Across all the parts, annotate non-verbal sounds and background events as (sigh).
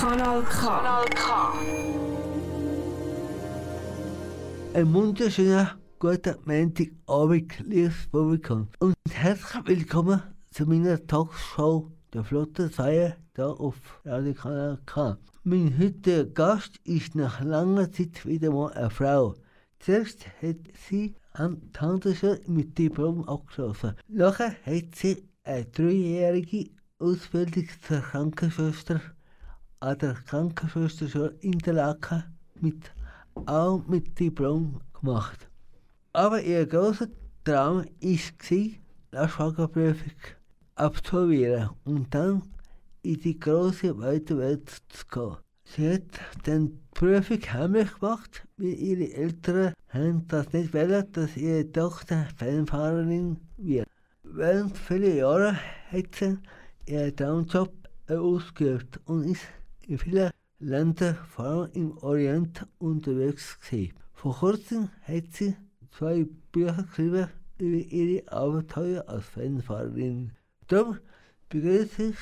Kanal K. Kanal K. Ein wunderschöner guten Montagabend, liebes Publikum. Und herzlich willkommen zu meiner Talkshow der Flotte Feier hier auf Radio Kanal K. Mein heutiger Gast ist nach langer Zeit wieder mal eine Frau. Zuerst hat sie ein Handelsschule mit Diplom abgeschlossen. Nachher hat sie eine dreijährige Ausbildung zur Krankenschwester an der Krankenschwesterschule Interlaken mit, auch mit Diplom gemacht. Aber ihr großer Traum war, die Lastwagenprüfung absolvieren und dann in die große weite Welt zu gehen. Sie hat die Prüfung heimlich gemacht, weil ihre Eltern haben das nicht wollen, dass ihre Tochter Fernfahrerin wird. Während vieler Jahre hat sie ihren Traumjob ausgeübt und ist in vielen Ländern, vor allem im Orient, unterwegs gewesen. Vor kurzem hat sie zwei Bücher geschrieben über ihre Abenteuer als Fernfahrerin. Darum begrüße ich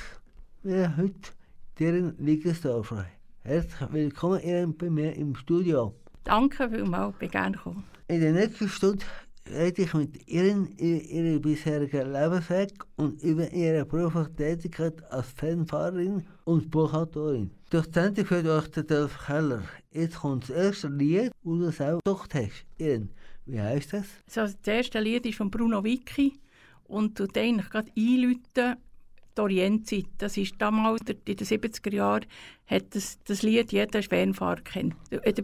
mir heute deren Liegesdorfer. Herzlich willkommen Ihnen bei mir im Studio. Danke vielmals, bin gerne gekommen. In der nächsten Stunde rede ich mit Ihnen über Ihren bisherigen Lebensweg und über Ihre berufliche Tätigkeit als Fanfahrerin und Buchautorin. Durch die Sendung führt euch der Dolf Keller. Jetzt kommt das erste Lied, das du selber gedacht hast. Ihren, wie heisst das? So, das erste Lied ist von Bruno Vicky und tut eigentlich gerade einläuten, die Orientzeit. Das ist damals, in den 70er Jahren, hat das, das Lied jeder Fernfahrer kennt.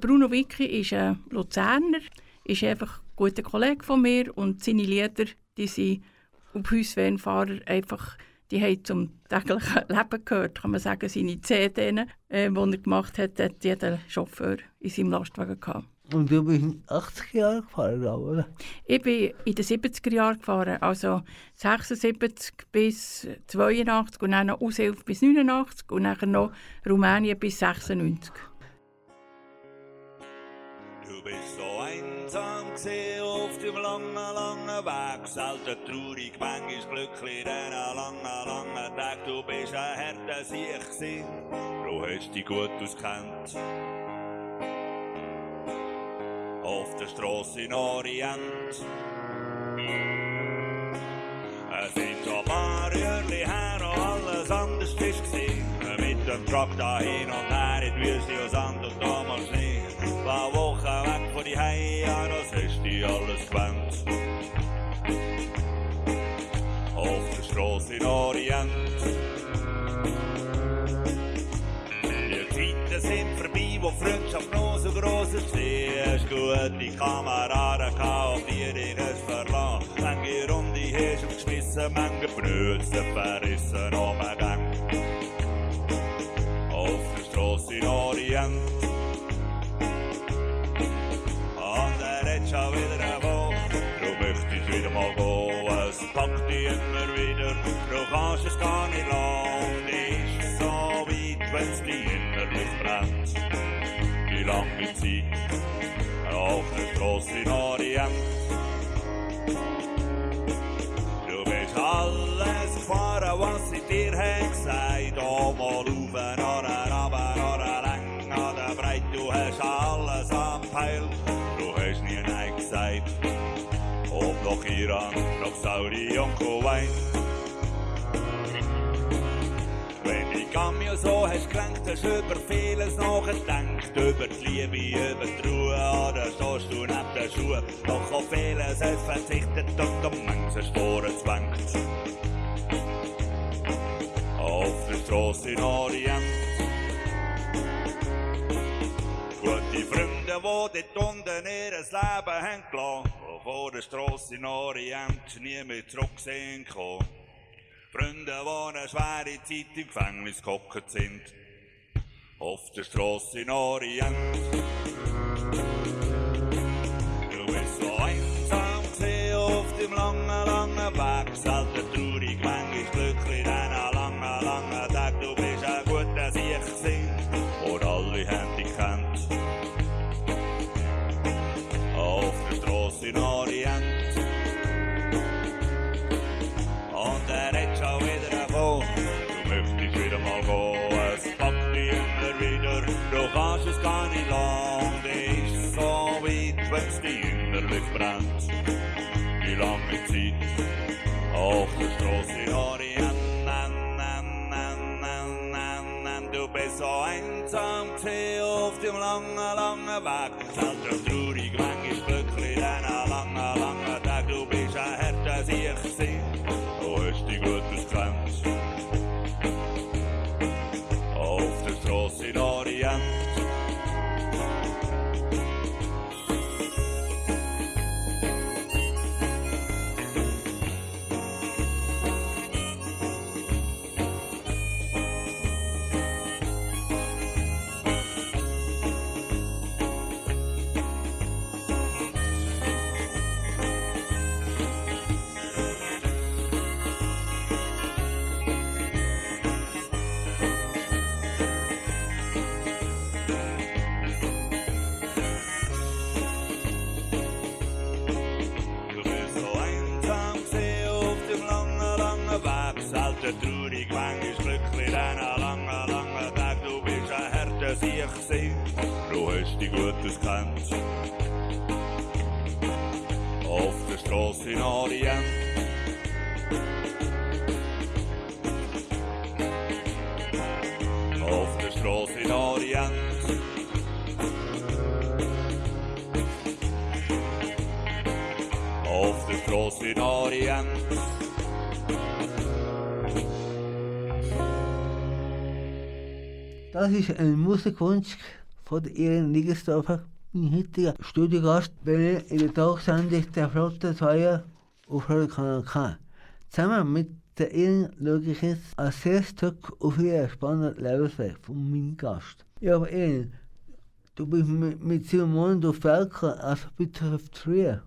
Bruno Vicky ist ein Luzerner, ist einfach ein guter Kollege von mir und seine Lieder, die sind auf uns Fernfahrer einfach, die haben zum täglichen (laughs) Leben gehört, kann man sagen, seine CDs, äh, die er gemacht hat, hat jeder Chauffeur in seinem Lastwagen gehabt. Und du bist in 80 Jahren gefahren, oder? Ich bin in den 70er Jahren gefahren, also 76 bis 82 und dann noch Aushilfe bis 89 und dann noch Rumänien bis 96. Bist so einsam gesehen auf dem langen, langen Weg. Selten traurig, manchmal glücklich, denn an langen, langen Tag. Du bist ein harter Sieg gewesen, du hast dich gut auskennt. Auf der Straße in Orient. Es sind paar Jahre her, und alles anders ist gewesen. Mit dem Truck da hin und her in die Wüste und Sand und damals Schnee. War Wochen weg von die ja, das hast du alles gewöhnt. Auf der Straße in Orient. Die Zeiten sind vorbei, wo Freundschaft noch so gross ist. Hast gute Kameraden auf die dich nicht verlassen. Manche Runde hast du geschmissen, manche Brötchen verrissen, den Gang. Auf der Straße in Orient. Hat schon wieder eine Woche, du möchtest wieder mal gehen. Es packt dich immer wieder, du kannst es gar nicht. Und ist so weit, wenn's dich innerlich brennt. Die lange Zeit auf der Straße in Orient. Du bist alles gefahren, was sie dir haben gesagt. Oh, mal rauf, oder runter, oder lang, oder breit. Du hast alles noch Iran, noch Saudi und Kuwait. Wenn die Cameo so hast gelenkt, hast über vieles nachgedacht. Über die Liebe, über die Ruhe, oder stehst du neben den Schuhen. Doch auf vieles hast verzichtet und um manches vorgezwängt. Auf der Straße in Orient. Gute Freunde, die dort unten ihr Leben haben gelassen, die vor der Straße in Orient nie mehr zurück sind gekommen. Freunde, die eine schwere Zeit im Gefängnis gehockt sind. Auf der Straße in Orient. Du bist so einsam gesehen auf dem langen, langen Weg. Selten traurig, in Orient. Und er redet schon wieder davon, du möchtest wieder mal gehen, es packt dich immer wieder, du kannst es gar nicht lang, die ist so weit, schwächst dich innerlich brennt. Wie lange Zeit. Auf der Straße in Orient, nan, nan, nan, nan, nan, nan, du bist so einsam, tee auf dem langen, langen Weg, halt gekannt. Auf der Straße in Orient. Auf der Straße in Orient. Auf der Straße in Orient. Das ist ein Musikwunsch von der Iren Ligesdorfer. Mein heutiger Studiogast bin ich in der Talksendung der Flotte 2 auf Kanal K. Zusammen mit der ich jetzt ein sehr Stück auf ihren spannenden Lebensweg von meinem Gast. Ja, aber Iren, du bist mit, mit Monaten auf gekommen, also bitte früher.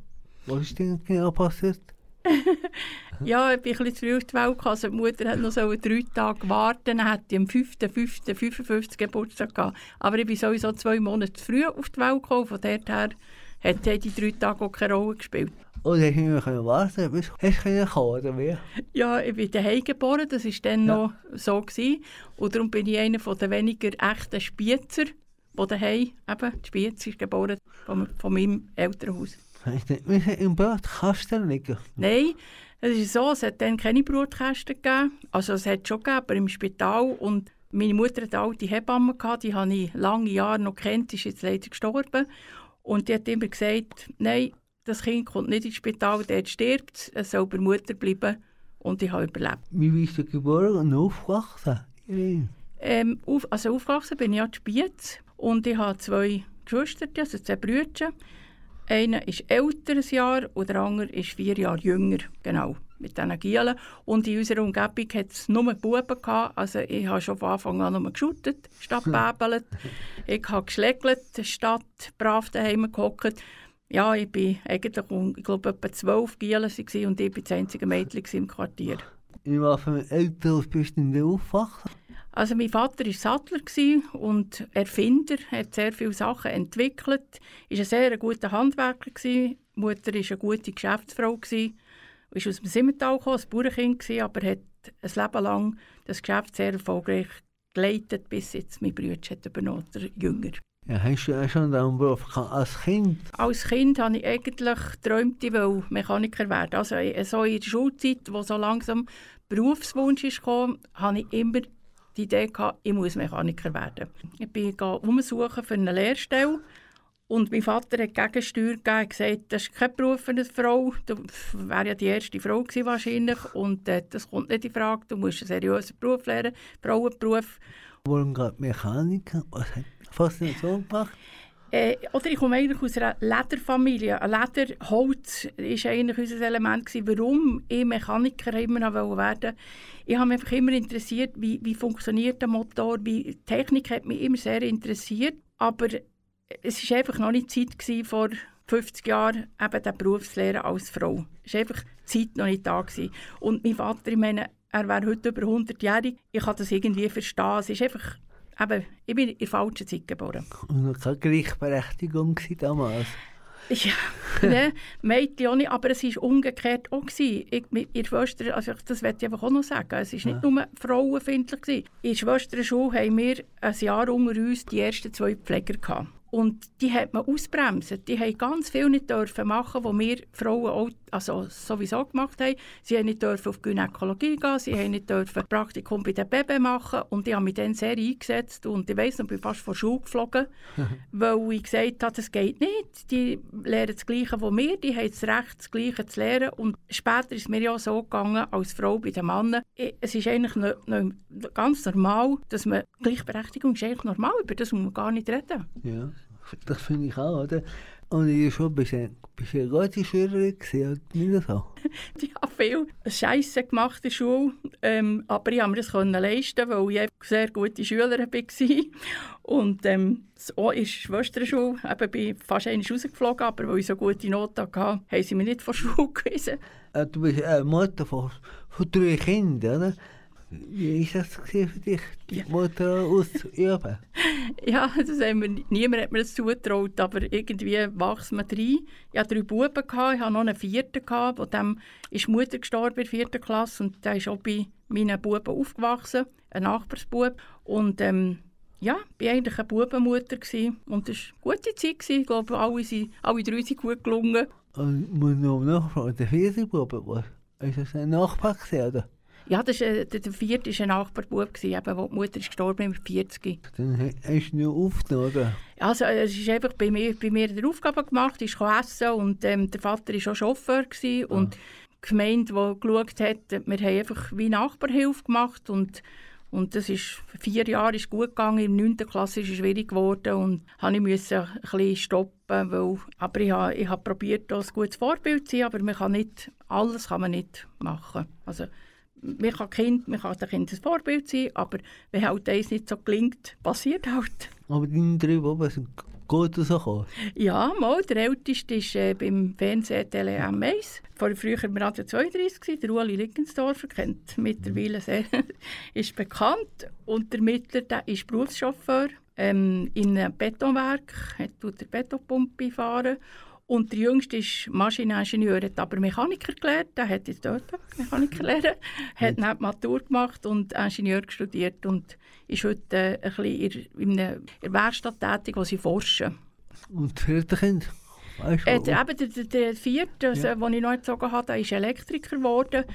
Was ist denn genau passiert? (laughs) Ja, ich bin ein bisschen zu früh auf die Welt gekommen. Also die Mutter hat noch so drei Tage warten, dann hätte ich am 5.5.55 Geburtstag gehabt. Aber ich bin sowieso zwei Monate zu früh auf die Welt gekommen. Von dort her hat die drei Tage auch keine Rolle gespielt. Oder hast du nicht mehr warten bis Hast du kommen, oder wie? Ja, ich bin daheim geboren, das war dann Ja. noch so. Gewesen. Und darum bin ich einer der weniger echten Spiezer, die daheim, eben, die Spiez ist geboren von, von meinem Elternhaus. Wir sind im Brotkasten liegen. Nein, es ist so, es hat dann keine Brutkästen gegeben. Also es hat schon gegeben, aber im Spital. Und meine Mutter hatte alte Hebamme, gehabt, die habe ich lange Jahre noch kennt, ist jetzt leider gestorben. Und die hat immer gesagt, nein, das Kind kommt nicht ins Spital, dort stirbt es, soll bei Mutter bleiben. Und ich habe überlebt. Wie bist du geboren und aufgewachsen? Ähm, auf, also aufgewachsen bin ich ja in Spiez und ich habe zwei Geschwister, also zwei Brüder. Einer ist älter ein Jahr und der andere ist vier Jahre jünger, genau, mit diesen Gielen. Und in unserer Umgebung hat es nur Buben gehabt, also ich habe schon von Anfang an nur geschuttet, statt bäbelt. ich habe geschlägelt, statt brav daheim gehockt. Ja, ich bin eigentlich, ich glaube, etwa zwölf Gielen und ich war das einzige Mädchen im Quartier. In was für einem Elternhaus bist du denn aufgewachsen? Also mein Vater war Sattler und Erfinder, hat sehr viele Sachen entwickelt, ist ein sehr guter Handwerker. Die Mutter war eine gute Geschäftsfrau gsi, ist aus dem Simmental ein Bauernkind gsi, aber hat ein Leben lang das Geschäft sehr erfolgreich geleitet, bis jetzt mein Bruder hat übernommen, der Jünger. Ja, hast du auch schon diesen Beruf gehabt als Kind? Als Kind habe ich eigentlich geträumt, ich will Mechaniker werden. Also äh, so in der Schulzeit, wo so langsam Berufswunsch ist gekommen, habe ich immer die Idee gehabt, ich muss Mechaniker werden. Ich bin umsuchen für eine Lehrstelle und mein Vater hat Gegensteuer gegeben und gesagt, das ist kein Beruf für eine Frau. Du wärst ja die erste Frau gewesen wahrscheinlich und äh, das kommt nicht in Frage. Du musst einen seriösen Beruf lernen, Frauenberuf. Warum gerade Mechaniker? Was hat so gemacht? Äh, oder ich komme eigentlich aus einer Lederfamilie. Lederholz war eigentlich unser Element. Gewesen. Warum ich Mechaniker immer noch werden wollte. Ich habe mich einfach immer interessiert, wie, wie funktioniert der Motor. Wie, Technik hat mich immer sehr interessiert. Aber es war einfach noch nicht Zeit gewesen, vor 50 Jahren eben den Beruf zu lernen als Frau. Es war einfach die Zeit noch nicht da. Gewesen. Und mein Vater, ich meine, er wäre heute über 100-jährig. Ich kann das irgendwie verstehen. Es ist einfach eben, ich bin in der falschen Zeit geboren. Und noch keine Gleichberechtigung damals. Ja, (laughs) ne, Mädchen auch nicht, aber es war umgekehrt auch. Gewesen. Ich, mit ihrer Schwester, also das möchte ich einfach auch noch sagen, es war nicht nur frauenfindlich. Gewesen. In der Schwesterschule haben wir ein Jahr unter uns die ersten zwei Pfleger gehabt. Und die hat man ausbremsen. Die haben ganz viel nicht dürfen machen, was wir Frauen auch, also sowieso gemacht haben. Sie haben nicht dürfen auf Gynäkologie gehen, sie haben nicht dürfen Praktikum bei den Baby machen. Und ich habe mich dann sehr eingesetzt und ich weiss ich bin fast von Schule geflogen, (laughs) weil ich gesagt habe, das geht nicht. Die lernen das Gleiche wie wir, die haben das Recht, das Gleiche zu lernen. Und später ist es mir ja so gegangen, als Frau bei den Männern. Es ist eigentlich noch, noch ganz normal, dass man Gleichberechtigung ist eigentlich normal, über das muss man gar nicht reden. Ja, das finde ich auch, oder? Und ich schon bist du bist eine gute Schülerin gewesen, nicht so? (laughs) ich habe viel Scheiße gemacht in der Schule, ähm, aber ich konnte mir das können leisten, weil ich sehr gute Schülerin war. Und ähm, so in der Schwesterschule eben bin ich fast einmal rausgeflogen, aber weil ich so gute Noten hatte, haben sie mich nicht von der Schule (laughs) gewiesen. Äh, du bist eine Mutter von, von drei Kindern, oder? Wie war das für dich, die Mutter auszuüben? ja, das haben wir, niemand hat mir das zugetraut, aber irgendwie wächst man rein. Ich hatte drei Buben, gehabt, ich hatte noch einen vierten, gehabt, wo dem ist die Mutter gestorben in der vierten Klasse und der ist auch bei meinen Buben aufgewachsen, ein Nachbarsbub. Und ähm, ja, ich war eigentlich eine Bubenmutter gewesen. und es war eine gute Zeit. Gewesen. Ich glaube, alle, sind, alle drei sind gut gelungen. Und muss noch nachfragen, der vierte Bub, ist das ein Nachbar gewesen, oder? Ja, das ist, äh, der, vierte war ein Nachbarbub, eben, wo die Mutter ist gestorben mit 40. Dann hast du ihn aufgenommen, oder? Also, es ist einfach bei mir, bei mir die Aufgabe gemacht, ich essen und ähm, der Vater war auch Chauffeur gewesen, ah. und die Gemeinde, die geschaut hat, wir haben einfach wie Nachbarhilfe gemacht und und das ist vier Jahre ist gut gegangen. Im 9. Klasse ist es schwierig geworden und ich musste ein bisschen stoppen, weil, aber ich habe, ich habe probiert, ein gutes Vorbild zu sein, aber man kann nicht, alles kann man nicht machen. Also, man kann, kind, man kann dem Kind ein Vorbild sein, aber wenn halt eins nicht so gelingt, passiert halt. Aber deine drei Buben sind gut rausgekommen? Ja, mal, der Älteste ist äh, beim Fernsehen Tele M1. Vor früher im Radio 32 gewesen, der Ueli Lickensdorfer, kennt mittlerweile sehr, (laughs) ist bekannt. Und der Mittler, der ist Berufschauffeur ähm, in einem Betonwerk, er tut der Betonpumpe fahren und der Jüngste ist Maschineningenieur, hat aber Mechaniker gelernt. Der hat jetzt dort Mechaniker lernen, (laughs) hat dann Matur gemacht und Ingenieur studiert und ist heute ein bisschen in einer Werkstatt tätig, wo sie forschen. Und das vierte Kind? Weißt du, äh, eben der, der, vierte, also, ja. den ich noch erzogen habe, der ist Elektriker geworden.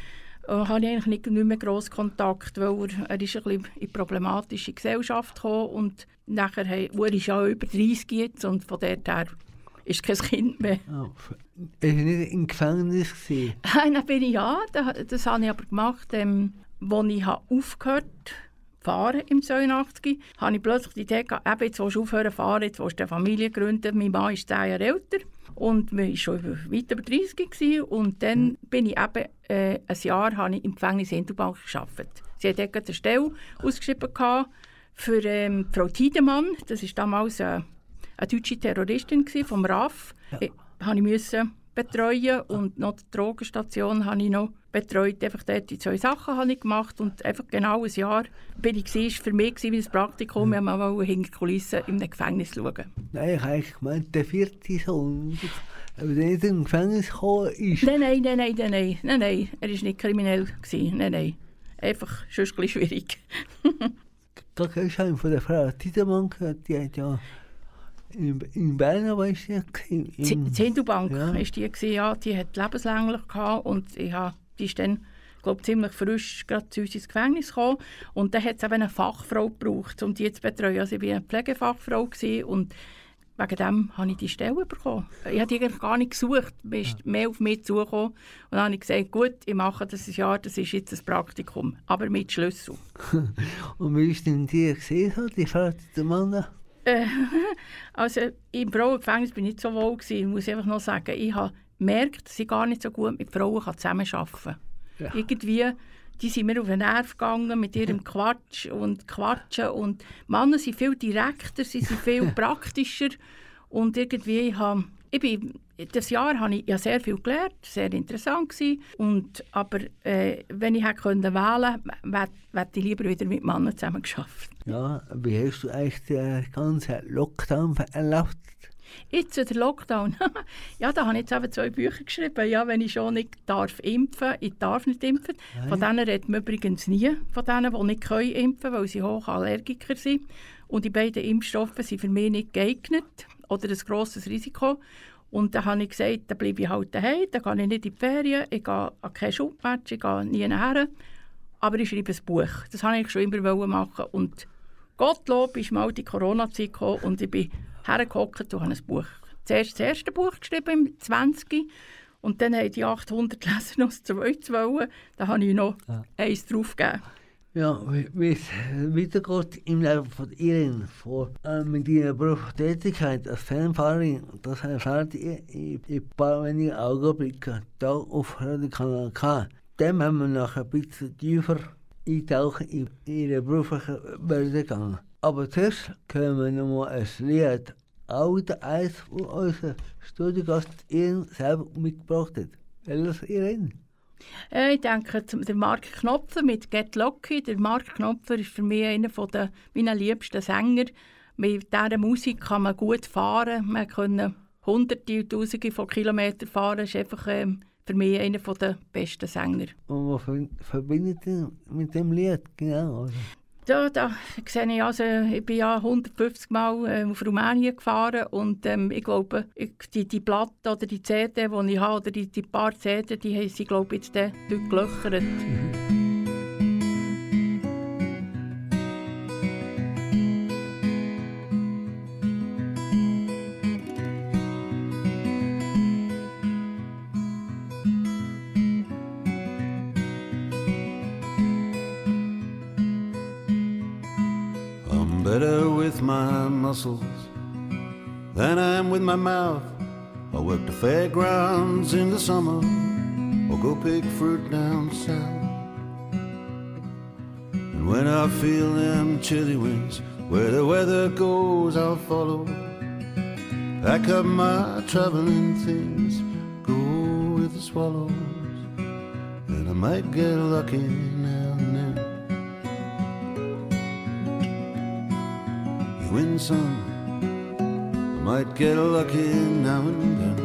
Äh, habe ich eigentlich nicht, nicht mehr grossen Kontakt, weil er, er ist ein bisschen in problematische Gesellschaft gekommen und nachher, hey, er ist ja über 30 jetzt und von dort her ist kein Kind mehr. Oh, ist nicht im Gefängnis? (laughs) Nein, bin ich ja. Das, das habe ich aber gemacht, ähm, als ich aufgehört habe fahren im 82, habe ich plötzlich die Idee gehabt, eben, jetzt willst du aufhören fahren, jetzt willst du eine Familie gründen. Mein Mann ist zehn Jahre älter und wir waren schon weit über 30 gewesen. und dann mhm. bin ich eben, äh, ein Jahr habe ich im Gefängnis Hinterbank gearbeitet. Sie hat dort eine Stelle ausgeschrieben für ähm, Frau Tiedemann, das ist damals äh, eine deutsche Terroristin vom RAF. Ja. Ich, ich müssen betreuen und noch die Drogenstation habe ich noch betreut. Einfach dort die zwei Sachen habe ich gemacht und einfach genau ein Jahr bin ich war für mich wie ein Praktikum, mhm. wir mal hinter die Kulissen in einem Gefängnis schauen. Nein, ich habe gemeint, der vierte Sohn, aber der nicht im Gefängnis gekommen ist. Nein, nein, nein, nein, nein, nein, nein, er war nicht kriminell. Gewesen. Nein, nein, einfach schon ein schwierig. (laughs) da kennst du von der Frau Tiedemann gehört, die hat ja in, in Bern war ich ja. In Zindelbank ja. ist die gewesen, ja, die hat lebenslänglich gehabt und ich habe, die ist dann glaube ziemlich frisch gerade zu uns ins Gefängnis gekommen und dann hat es eben eine Fachfrau gebraucht, um die zu betreuen. Also ich war eine Pflegefachfrau gewesen, und wegen dem habe ich die Stelle bekommen. Ich habe die gar nicht gesucht, du bist ja. mehr auf mich zugekommen und dann habe ich gesagt, gut, ich mache das ein Jahr, das ist jetzt ein Praktikum, aber mit Schlüssel. (laughs) und wie ist denn die gesehen, die Frau der Mann? Äh, (laughs) also im Frauengefängnis bin ich nicht so wohl gewesen, muss ich einfach noch sagen. Ich habe gemerkt, dass ich gar nicht so gut mit Frauen zusammenarbeiten kann. Ja. Irgendwie, die sind mir auf den Nerv gegangen mit ihrem (laughs) Quatsch und Quatschen und Männer sind viel direkter, sie sind viel (laughs) praktischer und irgendwie, ich habe ich bin, das Jahr habe ich ja sehr viel gelernt, sehr interessant gewesen. Und, aber äh, wenn ich hätte können wählen konnte, hätte ich lieber wieder mit Männern zusammen geschafft. Ja, wie hast du eigentlich den ganzen Lockdown erlebt? Jetzt der Lockdown. (laughs) ja, da habe ich jetzt eben zwei Bücher geschrieben. Ja, wenn ich schon nicht darf impfen, ich darf nicht impfen. Nein. Von denen redet man übrigens nie, von denen, die nicht können impfen weil sie Hochallergiker sind. Und die beiden Impfstoffe sind für mich nicht geeignet oder ein grosses Risiko. Und dann habe ich gesagt, dann bleibe ich halt daheim, dann gehe ich nicht in die Ferien, ich gehe an kein Schulmatch, ich gehe nie nachher. Aber ich schreibe ein Buch. Das wollte ich schon immer machen. Und Gottlob ist mal die Corona-Zeit gekommen und ich bin hergehockt und habe ein Buch. Zuerst das erste Buch geschrieben, im 20. Und dann haben die 800 Leser noch das zweite wollen. Da habe ich noch ja. eins draufgegeben. Ja, es weitergeht im Leben von Ihnen vor, äh, mit Ihrer Berufstätigkeit als Fernfahrerin, das erfahrt ihr in ein paar wenigen Augenblicken hier auf Radio Kanal K. Dann haben wir noch ein bisschen tiefer eintauchen in Ihre berufliche Werdegang. Aber zuerst können wir noch mal ein Lied, auch der eins von unserem Studiogast Ihnen selber mitgebracht hat. Welches Ihnen? Äh, ich denke, der Mark Knopfler mit «Get Lucky». Der Mark Knopfler ist für mich einer der meiner liebsten Sänger. Mit dieser Musik kann man gut fahren. Man kann hunderte und tausende von Kilometern fahren. Das ist einfach ähm, für mich einer der besten Sänger. Und was verbindet ihr mit dem Lied genau? Da, da sehe ich, also, ich bin ja 150 Mal äh, auf Rumänien gefahren und ähm, ich glaube, ich, die, die Platte oder die CD, die ich habe, oder die, die paar CD, die haben sie, glaube ich, jetzt gelöchert. Mhm. Muscles than I am with my mouth. I work the fairgrounds in the summer or go pick fruit down south. And when I feel them chilly winds, where the weather goes, I'll follow. Pack up my traveling things, go with the swallows, and I might get lucky some. I might get lucky now and then.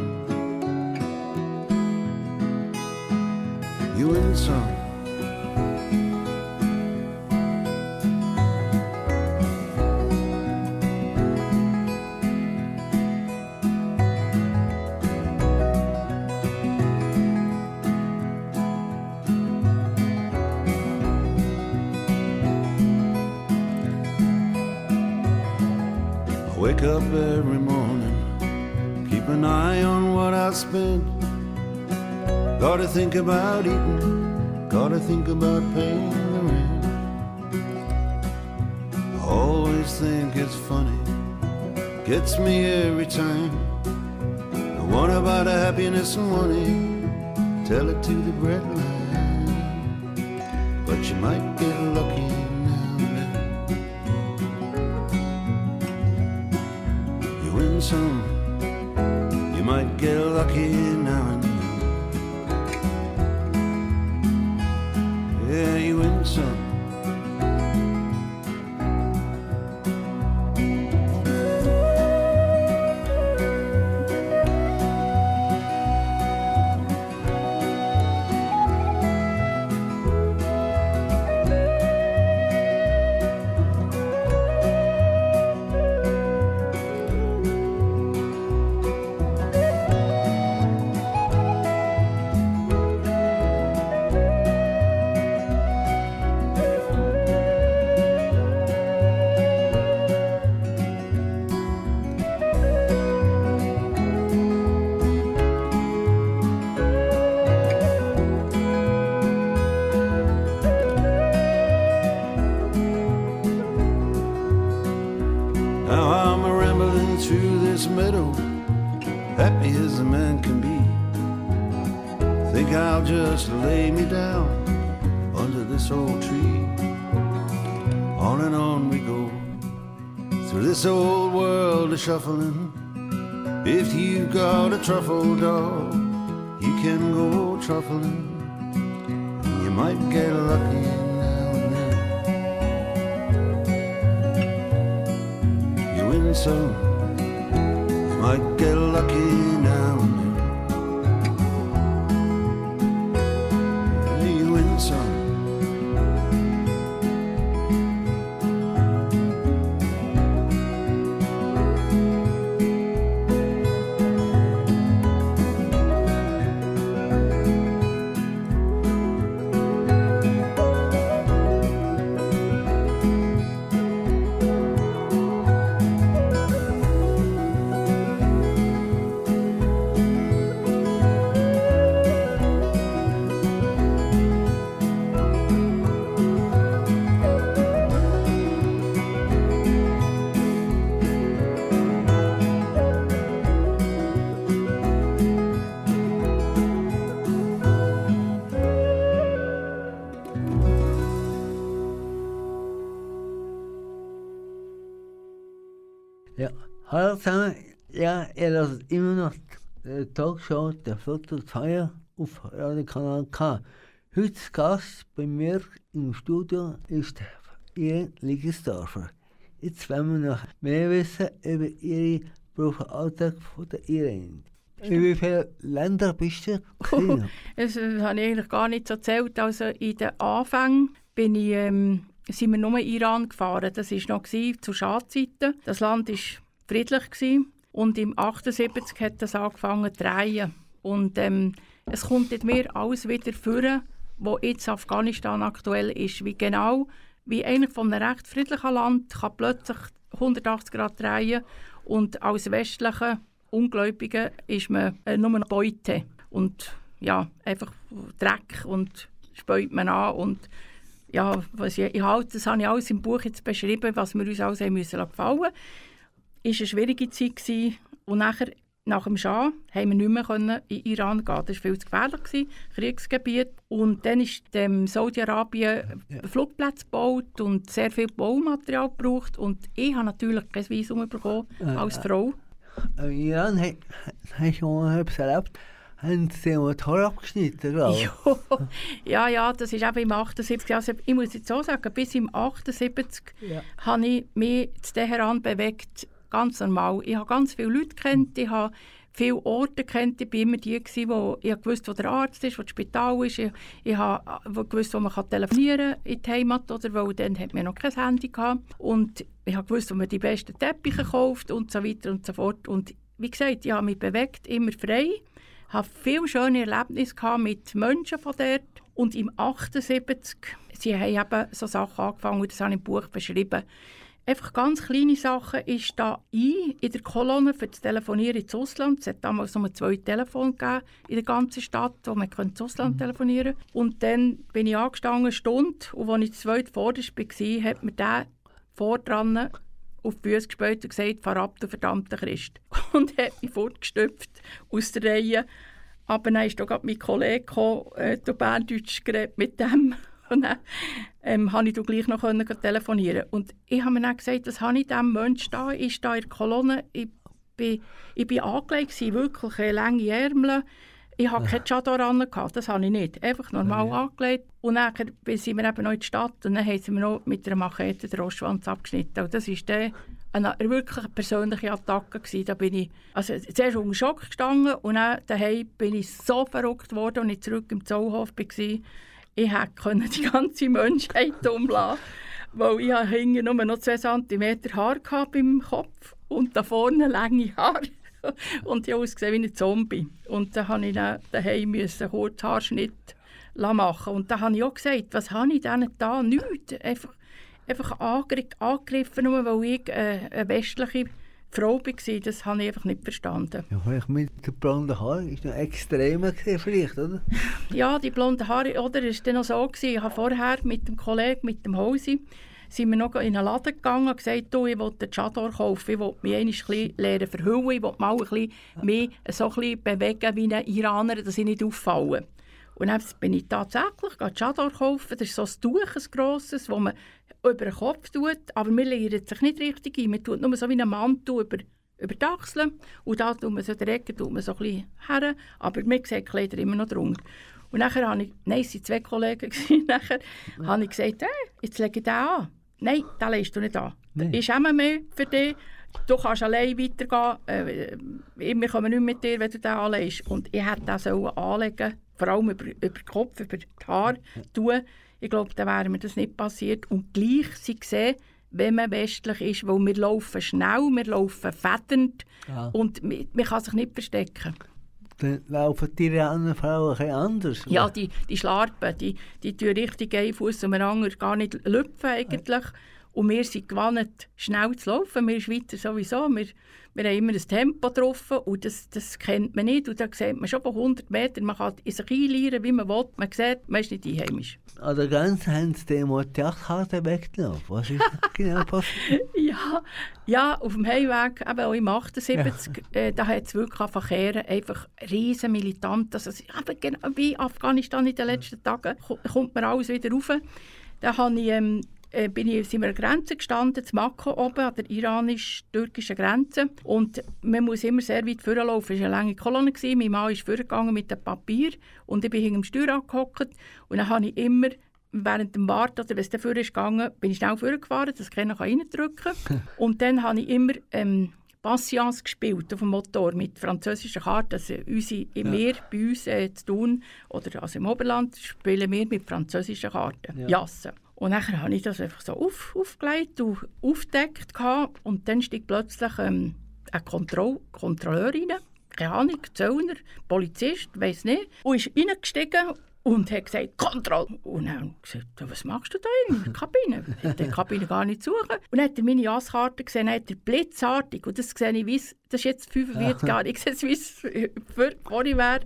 You win some. About eating, gotta think about paying the rent. Always think it's funny, gets me every time. I one about happiness and money, tell it to the breadline. But you might get lucky now. You win some, you might get lucky now Zusammen. Ja, ihr hört immer noch die Talkshow der Flotte Feier auf Radio Kanal K. Heute Gast bei mir im Studio ist Irene Liggesdorfer. Jetzt wollen wir noch mehr wissen über Ihren beruflichen Alltag von der Irene. In wie vielen Ländern bist du? (laughs) Das äh, habe ich eigentlich gar nicht so erzählt. Also in den Anfängen bin ich, ähm, sind wir nur in Iran gefahren. Das war noch gewesen, zu Schadzeiten. Das Land war friedlich. Gewesen. Und im 78 hat das angefangen zu drehen. Und ähm, es kommt nicht mehr alles wieder vor, wo jetzt Afghanistan aktuell ist. Wie genau, wie eigentlich von einem recht friedlichen Land kann plötzlich 180 Grad drehen und als westliche Ungläubige ist man äh, nur noch Beute und ja, einfach Dreck und späut man an und ja, was ich, ich halt, das habe ich alles im Buch jetzt beschrieben, was wir uns alles haben müssen gefallen. Es war eine schwierige Zeit gewesen. und nachher, nach dem Schah haben wir nicht mehr können in Iran gehen. Das war viel zu gefährlich, gewesen, Kriegsgebiet. Und dann ist dem Saudi-Arabien Flugplätze gebaut und sehr viel Baumaterial gebraucht. Und ich habe natürlich kein Visum bekommen als Frau. Im Iran he- hast du schon etwas erlebt. Haben sie den Motor abgeschnitten, glaube ich. Ja, (laughs) ja, ja, das ist eben im 78. Also ich muss jetzt so sagen, bis im 78 Ja. habe ich mich zu Teheran bewegt, ganz normal. Ich habe ganz viele Leute kennt, ich habe viele Orte kennt. Ich war immer die, gewesen, wo ich wusste, wo der Arzt ist, wo das Spital ist. Ich, ich habe wo gewusst, wo man kann telefonieren kann in die Heimat, oder, weil dann hat man noch kein Handy gehabt. Und ich habe gewusst, wo man die besten Teppiche kauft und so weiter und so fort. Und wie gesagt, ich habe mich bewegt, immer frei. Ich hatte viele schöne Erlebnisse gehabt mit Menschen von dort. Und im 78, sie haben eben so Sachen angefangen, und das habe ich im Buch beschrieben. Einfach ganz kleine Sachen ist da ein in der Kolonne für das Telefonieren ins Ausland. Es hat damals nur zwei Telefone gegeben in der ganzen Stadt, wo man ins Ausland telefonieren konnte. Und dann bin ich angestanden, eine Stunde, und als ich zu zweit vorderst war, hat mir der vor dran auf die Füße gespielt und gesagt, fahr ab, du verdammter Christ. (laughs) Und hat mich fortgestüpft aus der Reihe. Aber dann ist gerade mein Kollege gekommen, äh, der Berndeutsch geredet mit dem. Und dann ähm, konnte ich da gleich noch können telefonieren. Und ich habe mir dann gesagt, was habe ich diesem Menschen da? Ich da in der Kolonne, ich bin, ich bin angelegt, gewesen, wirklich äh, lange Ärmel. Ich hatte keinen Chador an, gehabt, das habe ich nicht. Einfach normal angelegt. Und dann sind wir eben noch in die Stadt und dann haben sie mir noch mit einer Machete den Rostschwanz abgeschnitten. Und das war dann eine wirklich persönliche Attacke. Gewesen. Da bin ich also zuerst unter Schock gestanden und dann daheim bin ich so verrückt worden, als ich zurück im Zollhof war. Ich hätte die ganze Menschheit umlassen weil ich hatte hinten nur noch 2 cm Haar gehabt beim Kopf und da vorne lange Haare. Und ich habe ausgesehen wie ein Zombie. Und dann musste ich dann daheim einen Kurzhaarschnitt machen. Und da habe ich auch gesagt, was habe ich denen da? Nichts. Einfach, einfach angegriffen nur weil ich äh, eine westliche Frau war. Das habe ich einfach nicht verstanden. Ja, vielleicht mit den blonden Haaren ist noch extremer vielleicht, oder? Ja, die blonden Haare, oder? War dann noch so, gewesen, ich habe vorher mit dem Kollegen, mit dem Hausi, sind wir noch in einen Laden gegangen und gesagt, du, ich will den Chador kaufen, ich will mich ein bisschen lernen verhüllen, ich will mal ein bisschen mehr so ein bisschen bewegen wie ein Iraner, dass ich nicht auffalle. Und dann bin ich tatsächlich einen Chador kaufen, das ist so ein Tuch, ein grosses, das man über den Kopf tut, aber man lernt sich nicht richtig ein, man tut nur so wie einen Mantel über über die Achseln und da tut man so den Ecke tut man so ein bisschen her, aber man sieht die Kleider immer noch drunter. Und nachher habe ich, nein, es waren zwei Kollegen, (laughs) nachher habe ich gesagt, hey, jetzt lege ich den an. Nein, den legst du nicht an. Nein. Ich schäme mich für dich. du kannst allein weitergehen, äh, wir kommen nicht mit dir, wenn du den anlegst. Und ich hätte das anlegen vor allem über, über den Kopf, über die Haare tun. Ich glaube, dann wäre mir das nicht passiert. Und gleich sie gesehen, wenn man westlich ist, weil wir laufen schnell, wir laufen federnd Ja. und man, man kann sich nicht verstecken. Dann laufen die anderen Frauen ein anders. Ja, die, die Schlarpen, die, die tun richtig einen Fuß um den anderen gar nicht lüpfen eigentlich. Und wir sind gewohnt, schnell zu laufen. Wir Schweizer sowieso. Wir, wir haben immer ein Tempo getroffen und das, das kennt man nicht. Und da sieht man schon von 100 Metern, man kann in sich einlieren, wie man will. Man sieht, man ist nicht einheimisch. An der Grenze haben sie dem die Jagdkarte weggenommen. Was ist genau passiert? (laughs) Ja, ja, auf dem Heimweg, eben auch im 78, äh, da hat es wirklich an Verkehren einfach riesen militant. Also, eben genau wie Afghanistan in den letzten Tagen ko- kommt mir alles wieder rauf. Da habe ich, ähm, äh, bin ich, sind wir an der Grenze gestanden, zu Mako oben, an der iranisch-türkischen Grenze. Und man muss immer sehr weit vorlaufen. Es war eine lange Kolonne. Gewesen. Mein Mann ist vorgegangen mit dem Papier und ich bin hinter dem Steuer angehockt. Und dann habe ich immer während dem Warten, oder wenn es vorher ist gegangen, bin ich schnell vorgefahren, dass ich noch reindrücken kann. (laughs) Und dann habe ich immer ähm, Patience gespielt auf dem Motor mit französischen Karten. Also unsere, wir bei uns äh, zu tun, oder also im Oberland, spielen wir mit französischen Karten. Ja. Jassen. Und dann habe ich das einfach so auf, aufgelegt und aufgedeckt. gehabt. Und dann stieg plötzlich ähm, ein Kontroll Kontrolleur rein. Keine Ahnung, Zöllner, Polizist, weiß nicht. Und ist reingestiegen und hat gesagt, Kontrolle. Und dann habe ich gesagt, «Ja, was machst du da in der Kabine? Ich wollte die Kabine gar nicht suchen. Und dann hat er meine Jasskarte gesehen, dann hat er blitzartig, und das sehe ich, wie's- das ist jetzt 45 (laughs) Jahre, ich sehe es, wie es vorhin wäre,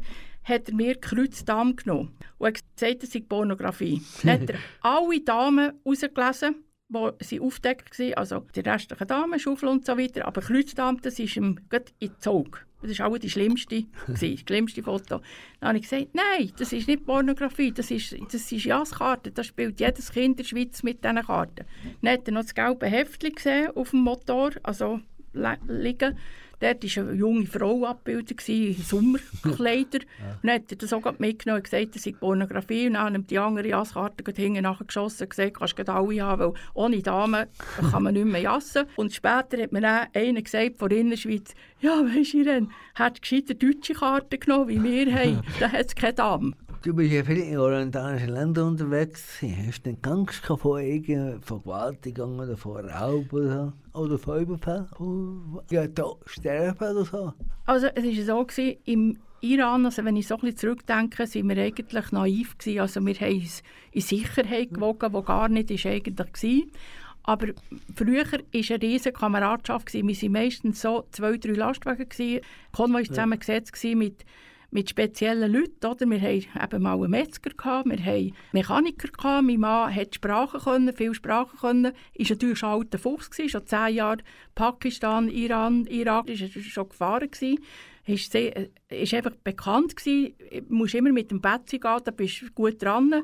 hat er mir Kreuzdarm genommen und hat gesagt, das sei Pornografie. (laughs) Dann hat er alle Damen rausgelesen, die sie aufgedeckt waren, also die restlichen Damen, Schaufel und so weiter, aber Kreuzdarm, das ist ihm gerade in den Zug. Das war auch die schlimmste, (laughs) das schlimmste Foto. Dann habe ich gesagt, nein, das ist nicht Pornografie, das ist, das ist Jaskarte, das spielt jedes Kind in der Schweiz mit diesen Karten. Dann hat er noch das gelbe Heftchen gesehen auf dem Motor, also li- liegen. Dort war eine junge Frau abgebildet, in Sommerkleider. (laughs) Und dann hat er das auch mitgenommen und gesagt, das sei Pornografie. Und dann haben die andere Jasskarte hinten nachher geschossen und gesagt, kannst du alle haben, weil ohne Damen kann man nicht mehr jassen. Und später hat mir dann einer gesagt von der Innerschweiz, ja, weisst du, Irene, hättest gescheiter deutsche Karten genommen, wie wir (laughs) haben, dann hat es keine Damen. Du bist ja viel in orientalischen Ländern unterwegs. Hast du denn Angst vor Vergewaltigung oder vor Raub oder? Oder Überfall? Oh, Ja, da sterben oder so? Also es war so, gewesen, im Iran, also wenn ich so ein bisschen zurückdenke, sind wir eigentlich naiv gewesen. Also wir haben uns in Sicherheit gewogen, die gar nicht ist eigentlich war. Aber früher war eine riesige Kameradschaft. Gewesen. Wir waren meistens so zwei, drei Lastwagen. Gewesen. Konvoi war zusammengesetzt mit, mit speziellen Leuten. Oder? Wir hatten eben mal einen Metzger, gehabt, wir hatten Mechaniker. Gehabt. Mein Mann konnte Sprachen, können, viele Sprachen. Können. Ist natürlich schon alter Fuchs, gewesen, schon zehn Jahre Pakistan, Iran, Irak, ist er schon gefahren. Gewesen ist, sehr, ist einfach bekannt gewesen. Du musst immer mit dem Betsy gehen, da bist du gut dran.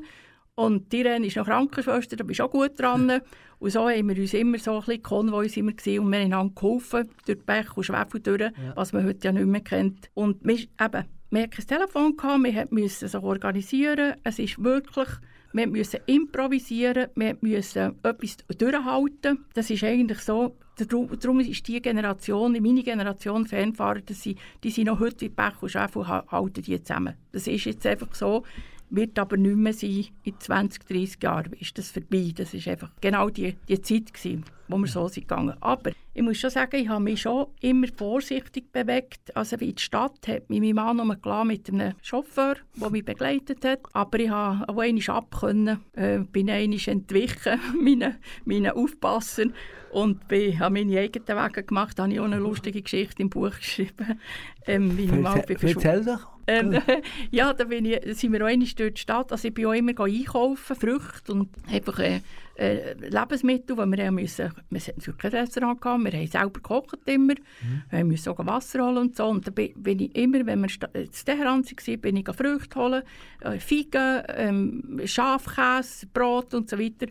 Und die Irene ist noch Krankenschwester, da bist du auch gut dran. (laughs) Und so haben wir uns immer so ein bisschen Konvoi sind wir gewesen, und wir haben geholfen, durch Pech und Schwefel durch, was man heute ja nicht mehr kennt. Und wir, eben, wir hatten kein Telefon, gehabt, wir mussten sich organisieren. Es ist wirklich, wir mussten improvisieren, wir mussten etwas durchhalten. Das ist eigentlich so, darum ist die Generation, meine Generation Fernfahrer, die sind noch heute wie Pech und Schwefel, ha- halten die zusammen. Das ist jetzt einfach so, wird aber nicht mehr sein, in 20, 30 Jahren ist das vorbei. Das ist einfach genau die, die Zeit gewesen, wo wir so sind gegangen. Aber ich muss schon sagen, ich habe mich schon immer vorsichtig bewegt. Also wie in die Stadt hat mich mein Mann noch gelassen mit einem Chauffeur, der mich begleitet hat. Aber ich habe auch einmal ab können, äh, bin einmal entwichen, (laughs) meinen, meinen Aufpassern und bin, habe meine eigenen Wege gemacht. Da habe ich auch eine lustige Geschichte im Buch geschrieben. Ähm, mal bin Erzähl, erzähl doch. Ähm, (laughs) ja, da, bin ich, sind wir auch einmal durch die Stadt. Also ich bin auch immer einkaufen, Früchte und einfach äh, äh, Lebensmittel, weil wir haben müssen, wir hatten kein Restaurant, gehabt, wir haben selber gekocht immer, wir mussten sogar Wasser holen und so. Und da bin, ich immer, wenn wir zu Teheran waren, bin ich Früchte holen, äh, Feigen, ähm, Schafkäse, Brot und so weiter.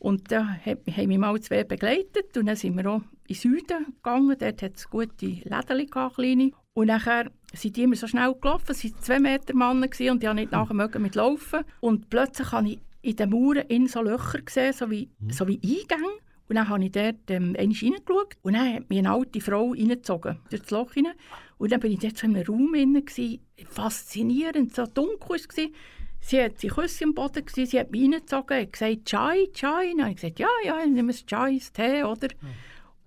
Und da haben mich mal zwei begleitet und dann sind wir auch in den Süden gegangen. Dort hat es gute Läden kleine. Und nachher sind die immer so schnell gelaufen. Es waren zwei Meter Männer gewesen und ich konnte nicht nachher mit laufen. Und plötzlich habe ich in den Mauern in so Löcher gesehen, so wie, so wie Eingänge. Und dann habe ich dort ähm, reingeschaut und dann hat mich eine alte Frau reingezogen, durch das Loch rein. Und dann bin ich dort so in einem Raum drin, gewesen, faszinierend, so dunkel war es. Sie hat die Küsse am Boden, gewesen, sie hat mich reingezogen, hat gesagt, Chai, Chai. Dann habe ich gesagt, ja, ja, ich nehme ein Chai, ein Tee, oder?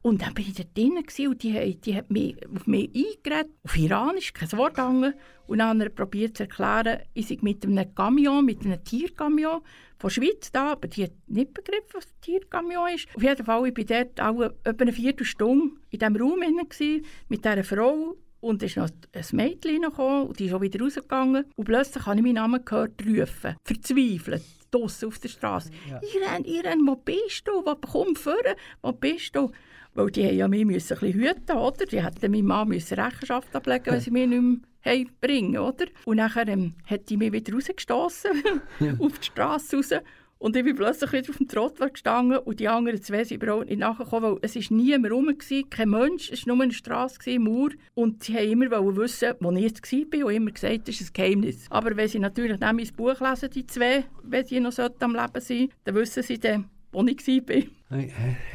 Und dann bin ich dort drin und die, die hat mich auf mich eingeredet, auf Iranisch, kein Wort angegangen. Und dann hat er probiert zu erklären, ich sei mit einem Camion, mit einem Tiercamion von der Schweiz da, aber die hat nicht begriffen, was ein Tiercamion ist. Auf jeden Fall, ich war dort auch etwa eine Viertelstunde in diesem Raum gewesen, mit dieser Frau und es ist noch ein Mädchen gekommen und die ist auch wieder rausgegangen. Und plötzlich habe ich meinen Namen gehört rufen, verzweifelt, draussen auf der Straße. Ja. Irene, Irene, wo bist du? Wo, komm vor, wo bist du? Weil die ja mich müssen ein bisschen hüten, oder? Die hätten meinem Mann müssen Rechenschaft ablegen wenn sie mich nicht mehr heimbringen, oder? Und nachher ähm, hat die mich wieder rausgestoßen (laughs) auf die Straße raus. Und ich bin plötzlich wieder auf dem Trottoir gestanden und die anderen zwei sind überhaupt nicht nachgekommen, weil es war niemand rum, gewesen, kein Mensch, es war nur eine Straße, eine Mauer. Und sie wollten immer wissen, wo ich jetzt war und immer gesagt, das ist ein Geheimnis. Aber wenn sie natürlich nicht mein Buch lesen, die zwei, wenn sie noch am Leben sind, dann wissen sie dann, wo ich war.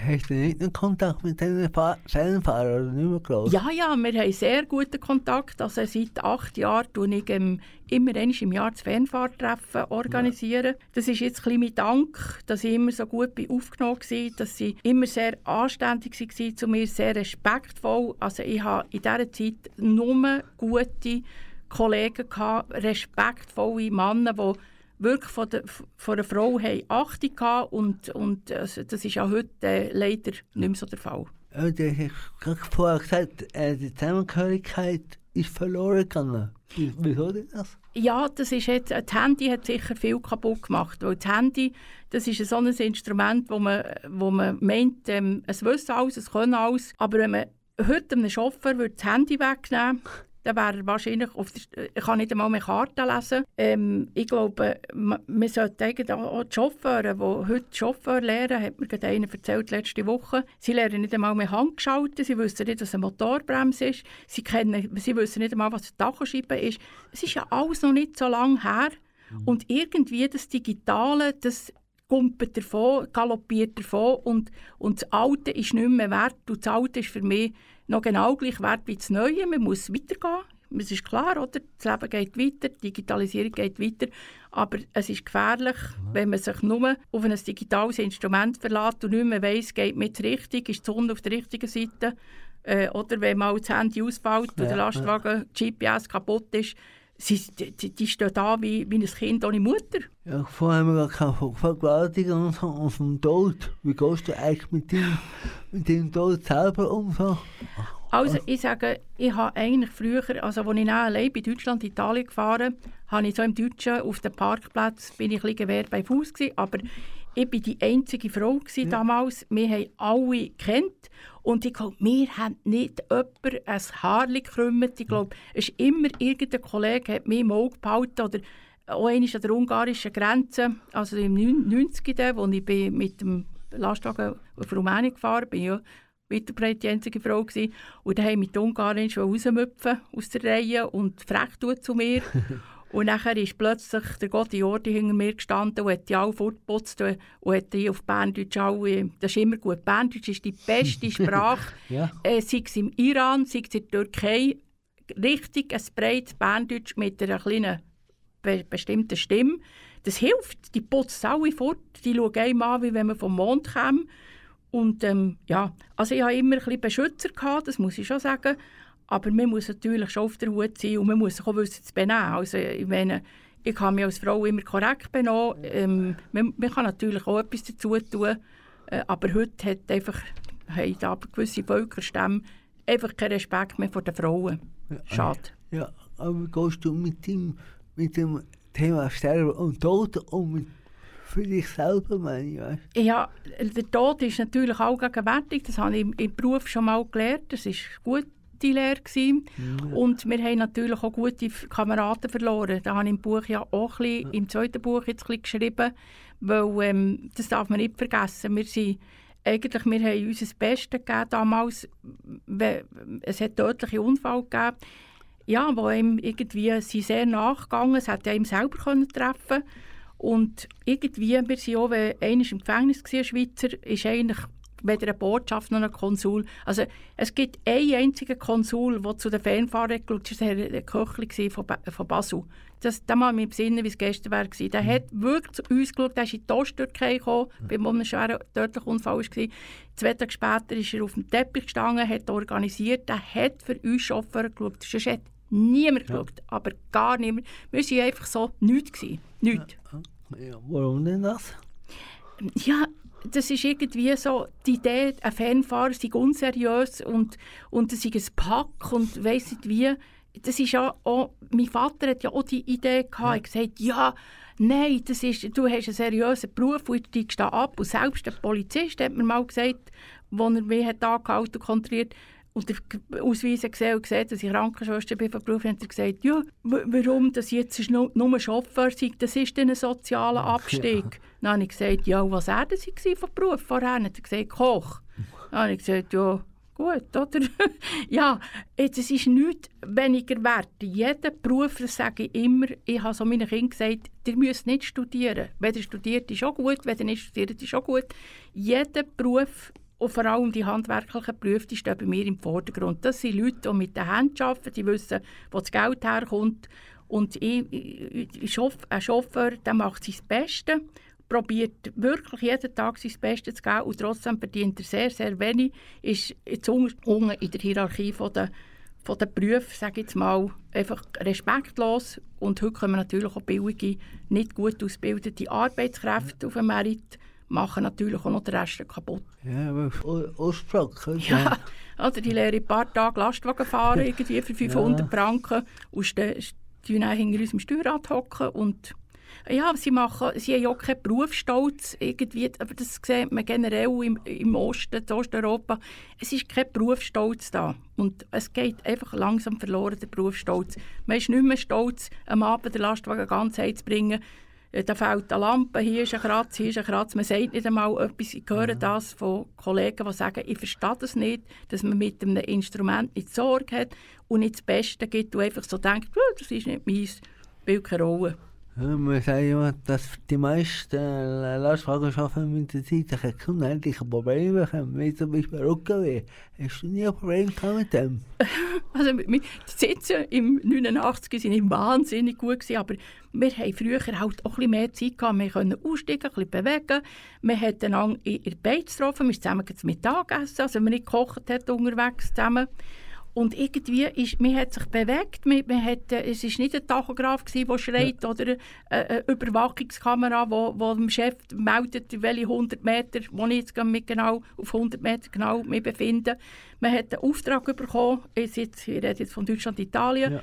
Hast du nicht einen Kontakt mit diesen Fernfahrern oder nicht mehr groß? Ja, ja, wir haben sehr guten Kontakt. Also seit acht Jahren tue ich ähm, immer im Jahr das Fernfahrtreffen organisieren. Ja. Das ist jetzt ein mein Dank, dass ich immer so gut bin aufgenommen war, dass sie immer sehr anständig waren zu mir, sehr respektvoll. Also ich habe in dieser Zeit nur gute Kollegen gehabt, respektvolle Männer, die wirklich von der, von der Frau haben Achtung gehabt und, und also das ist auch heute äh, leider nicht mehr so der Fall. Ja, du hast vorher gesagt, äh, die Zusammengehörigkeit ist verloren gegangen. Wieso denn das? Ja, das ist jetzt, das Handy hat sicher viel kaputt gemacht, weil das Handy, das ist so ein Instrument, wo man, wo man meint, ähm, es wüsste alles, es können alles, aber wenn man heute einem Chauffeur das Handy wegnehmen würde, dann wäre er wahrscheinlich auf der, ich kann nicht einmal mehr Karten lesen. Ähm, ich glaube, man, man sollte eigentlich auch die Chauffeure, die heute Chauffeur lernen, hat mir gerade einer erzählt letzte Woche, sie lernen nicht einmal mehr Handgeschalten, sie wissen nicht, was eine Motorbremse ist, sie, kennen, sie wissen nicht einmal, was eine Tachoscheibe ist. Es ist ja alles noch nicht so lange her. Mhm. Und irgendwie das Digitale, das kumpelt davon, galoppiert davon und, und das Alte ist nicht mehr wert und das Alte ist für mich noch genau gleich wert wie das Neue. Man muss weitergehen. Es ist klar, oder? das Leben geht weiter, die Digitalisierung geht weiter, aber es ist gefährlich, wenn man sich nur auf ein digitales Instrument verlässt und nicht mehr weiss, geht mit richtig, ist die Sonne auf der richtigen Seite, äh, oder wenn mal das Handy ausfällt ja, und der Lastwagen ja. GPS kaputt ist, sie, die, die stehen da wie, wie ein Kind ohne Mutter. Ja, vorher haben wir gar keine Vergewaltigung und so, dem Tod. Wie gehst du eigentlich mit dem, mit dem Tod selber um? So? Also ich sage, ich habe eigentlich früher, also als ich allein bei Deutschland, Italien gefahren habe ich so im Deutschen auf dem Parkplatz, bin ich ein bisschen bei Fuß gewesen, aber ich war die einzige Frau ja. damals. Wir haben alle kennt und ich glaube, wir haben nicht jemand ein Haar gekrümmt. Ich glaube, es ist immer irgendein Kollege hat mich im Auge behalten oder auch einmal an der ungarischen Grenze, also im 90. wo ich mit dem Lastwagen auf Rumänien gefahren bin, ja, weiterbreit die einzige Frau gewesen. Und dann haben wir die Ungarin rausmüpfen aus der Reihe und frech zu mir. (laughs) Und nachher ist plötzlich der Gott Jordi hinter mir gestanden und hat die alle fortgeputzt und hat die auf Berndeutsch alle, das ist immer gut, Berndeutsch ist die beste (laughs) Sprache, ja. äh, sei es im Iran, sei es in der Türkei, richtig ein breites Berndeutsch mit einer kleinen be bestimmten Stimme. Das hilft, die putzt alle fort, die schauen einem an, wie wenn man vom Mond käme. Und ähm, ja, also ich hatte immer ein bisschen Beschützer, gehabt, das muss ich schon sagen, aber man muss natürlich schon auf der Hut sein und man muss sich auch wissen zu benehmen. Also ich meine, ich habe mich als Frau immer korrekt benommen. Ähm, man, man, kann natürlich auch etwas dazu tun, äh, aber heute hat einfach, haben da gewisse Völkerstämme einfach keinen Respekt mehr vor den Frauen. Schade. Ja, aber gehst du mit dem, mit dem Thema Sterben und Tod mit für dich selber, meine ich. Weißt? Ja, der Tod ist natürlich auch gegenwärtig. Das habe ich im, im Beruf schon mal gelernt. Das ist gut gute Lehre. Mhm. Und wir haben natürlich auch gute Kameraden verloren. Da habe ich im Buch ja auch ein bisschen, im zweiten Buch jetzt ein geschrieben, weil ähm, das darf man nicht vergessen. Wir sind eigentlich, wir haben unser Bestes gegeben damals. Es hat tödliche Unfall gegeben, ja, wo ihm irgendwie sie sehr nachgegangen. Es hätte ihm selber können treffen und irgendwie, wir sind auch, wenn einer im Gefängnis war, Schweizer, ist eigentlich weder eine Botschaft noch ein Konsul. Also es gibt einen einzigen Konsul, der zu den Fanfahrern geschaut hat, das war der Köchli von, ba von Basel. Das, da mal mich besinnen, wie es gestern war. Der mhm. hat wirklich zu uns geschaut, der ist in die Osttürkei gekommen, mhm. bei einem schweren tödlichen Unfall war. Zwei Tage später ist er auf dem Teppich gestanden, hat organisiert, der hat für uns Chauffeur geschaut. Sonst hat niemand ja. geschaut, aber gar niemand. Wir waren einfach so nichts. Nichts. Ja, warum denn das? Ja, das ist irgendwie so die Idee, ein Fanfahrer sei unseriös und, und es sei ein Pack und weiss nicht wie. Das ist ja auch, mein Vater hat ja auch die Idee gehabt, er gesagt, ja, nein, das ist, du hast einen seriösen Beruf und steigst da ab. Und selbst der Polizist hat mir mal gesagt, als er mich hat angehalten und kontrolliert, und der Ausweis gesehen und gesehen, dass ich Krankenschwester bin von Beruf, hat er gesagt, ja, warum das jetzt nur, nur Chauffeur sei, das ist ein sozialer Abstieg. Ja. Dann habe ich gesagt, ja, was er denn war von Beruf vorher? Dann hat er gesagt, Koch. Dann habe ich gesagt, ja, gut, oder? (laughs) ja, jetzt, es ist nichts weniger wert. Jeder Beruf, das sage ich immer, ich habe so meinen Kindern gesagt, ihr müsst nicht studieren. Wenn ihr studiert, ist auch gut, wenn ihr nicht studiert, ist auch gut. Jeder Beruf und vor allem die handwerklichen Berufe stehen bei mir im Vordergrund. Das sind Leute, die mit den Händen arbeiten, die wissen, wo das Geld herkommt. Und ich, ich, ein Chauffeur der macht sein Bestes, probiert wirklich jeden Tag sein Bestes zu geben und trotzdem verdient er sehr, sehr wenig, ist in der Hierarchie von der, von der Berufe, sage jetzt mal, einfach respektlos. Und heute kommen natürlich auch billige, nicht gut ausgebildete Arbeitskräfte auf den Markt machen natürlich auch noch den Rest kaputt. Ja, aber Aussprache. Ja, also die lernen ein paar Tage Lastwagen fahren, (laughs) irgendwie für 500 ja. Franken und stehen hinter unserem Steuerrad hocken und ja, sie, machen, sie haben ja auch keinen Berufsstolz, irgendwie, aber das sieht man generell im, im Osten, in Osteuropa. Es ist kein Berufsstolz da und es geht einfach langsam verloren, der Berufsstolz. Man ist nicht mehr stolz, am Abend den Lastwagen ganz heimzubringen, äh, da fehlt eine Lampe, hier ist ein Kratz, hier ist ein Kratz. Man sagt nicht einmal etwas. Ich höre mhm. das von Kollegen, die sagen, ich verstehe das nicht, dass man mit einem Instrument nicht Sorge hat und nicht das Beste gibt und einfach so denkt, das ist nicht meins, spielt keine Rolle. Man sagt immer, dass die meisten äh, Lastwagen arbeiten mit der Zeit. Habe unendliche Probleme wie zum Beispiel Rückenweh. Hast du nie ein Problem mit dem? (laughs) Also, die Sitze im 89 waren wahnsinnig gut, gewesen, aber wir hatten früher halt auch ein mehr Zeit. Gehabt. Wir konnten aussteigen, ein bisschen bewegen. Wir hatten einander in der Beiz getroffen, wir zusammen zum Mittagessen, also wir nicht gekocht hat unterwegs zusammen. Und irgendwie ist, man hat sich bewegt, man, man hat, äh, es war nicht ein Tachograf, der schreit ja. oder eine, eine Überwachungskamera, wo, wo dem Chef meldet, welche 100 Meter, wo ich jetzt genau auf 100 Meter genau mich befinde. Man hat einen Auftrag bekommen, ich, sitze, ich rede jetzt von Deutschland, Italien, ja.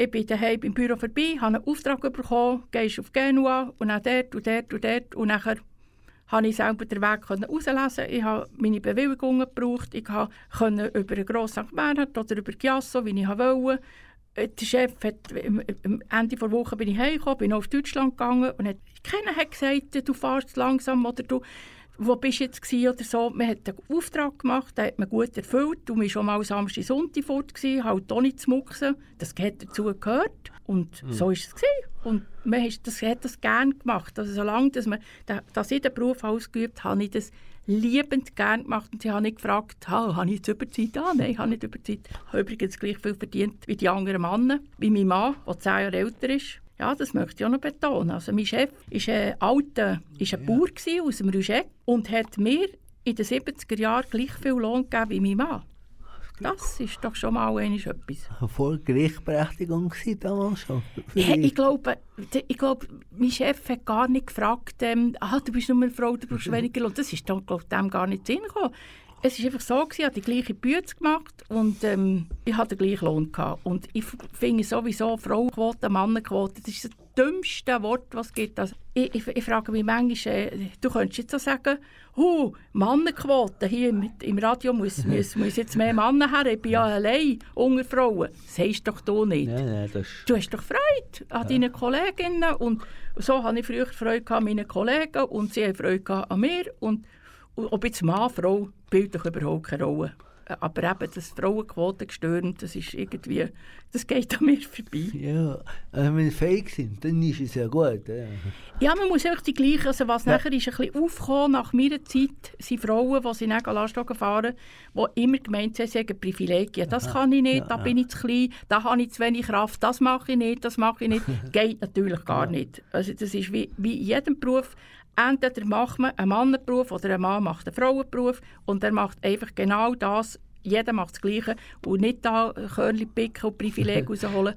Ich bin daheim im Büro vorbei, habe einen Auftrag bekommen, gehst auf Genua und dann dort und dort und dort und nachher konnte ich selber den Weg herauslesen. Ich habe meine Bewilligungen gebraucht. Ich konnte über einen Gross St. Oder über Giasso, wie ich wollte. Äh, der Chef hat, am Ende der Woche bin ich heimgekommen, bin auf Deutschland gegangen und hat, keiner hat gesagt, du fährst langsam oder du wo bist du jetzt gewesen oder so. Man hat einen Auftrag gemacht, den hat man gut erfüllt. Du warst schon mal Samstag, Sonntag fort, gewesen, halt auch nicht zu mucksen. Das hat dazu gehört und mhm. so war es. Gewesen. Und man hat das, hat das gerne gemacht. Also solange dass man, dass ich den Beruf ausgeübt habe, habe ich das liebend gerne gemacht und sie haben nicht gefragt, ha, habe ich jetzt Überzeit? Ah, nein, ich habe nicht Überzeit. Ich habe übrigens gleich viel verdient wie die anderen Männer, wie mein Mann, der zehn Jahre älter ist. Ja, das möchte ich auch noch betonen. Also mein Chef war ein alter ist ein ja. Bauer aus dem Rüschek und hat mir in den 70er Jahren gleich viel Lohn gegeben wie mein Mann. Das ist doch schon mal etwas. (laughs) Voll Gleichberechtigung damals schon. Ja, ich, glaube, ich glaube, mein Chef hat gar nicht gefragt, ähm, ah, du bist nur eine Frau, du brauchst (laughs) weniger Lohn. Das ist doch, glaube ich, dem gar nicht Sinn gekommen es war einfach so, gewesen, ich habe die gleiche Bütze gemacht und ähm, ich hatte den gleichen Lohn. Gehabt. Und ich finde sowieso Frauenquote, Mannenquote, das ist das dümmste Wort, was es gibt. Also, ich, ich, ich, frage mich manchmal, äh, du könntest jetzt so sagen, huh, Mannenquote, hier im, im Radio muss, (laughs) muss, muss jetzt mehr Männer her, ich bin ja allein unter Frauen. Das sagst doch du nicht. Ja, ja, das... Du hast doch Freude an ja. deinen Kolleginnen und so hatte ich früher Freude an meinen Kollegen und sie haben Freude an mir und ob jetzt Mann, Frau, spielt doch überhaupt keine Rolle. Aber eben das Frauenquote gestürmt, das ist irgendwie, das geht an mir vorbei. Ja, also wenn wir fähig sind, dann ist es ja gut. Ja, ja man muss einfach die gleichen, also was ja. nachher ist ein bisschen aufgekommen nach meiner Zeit, sind Frauen, die sie dann Lastwagen fahren, die immer gemeint haben, sie haben Privilegien. Das kann ich nicht, ja, da bin ich zu klein, da habe ich zu wenig Kraft, das mache ich nicht, das mache ich nicht. (laughs) geht natürlich gar nicht. Also das ist wie, wie in jedem Beruf, entweder macht man einen Mannenberuf oder ein Mann macht einen Frauenberuf. Und er macht einfach genau das, jeder macht das Gleiche. Und nicht da Körnchen picken und Privileg (laughs) rausholen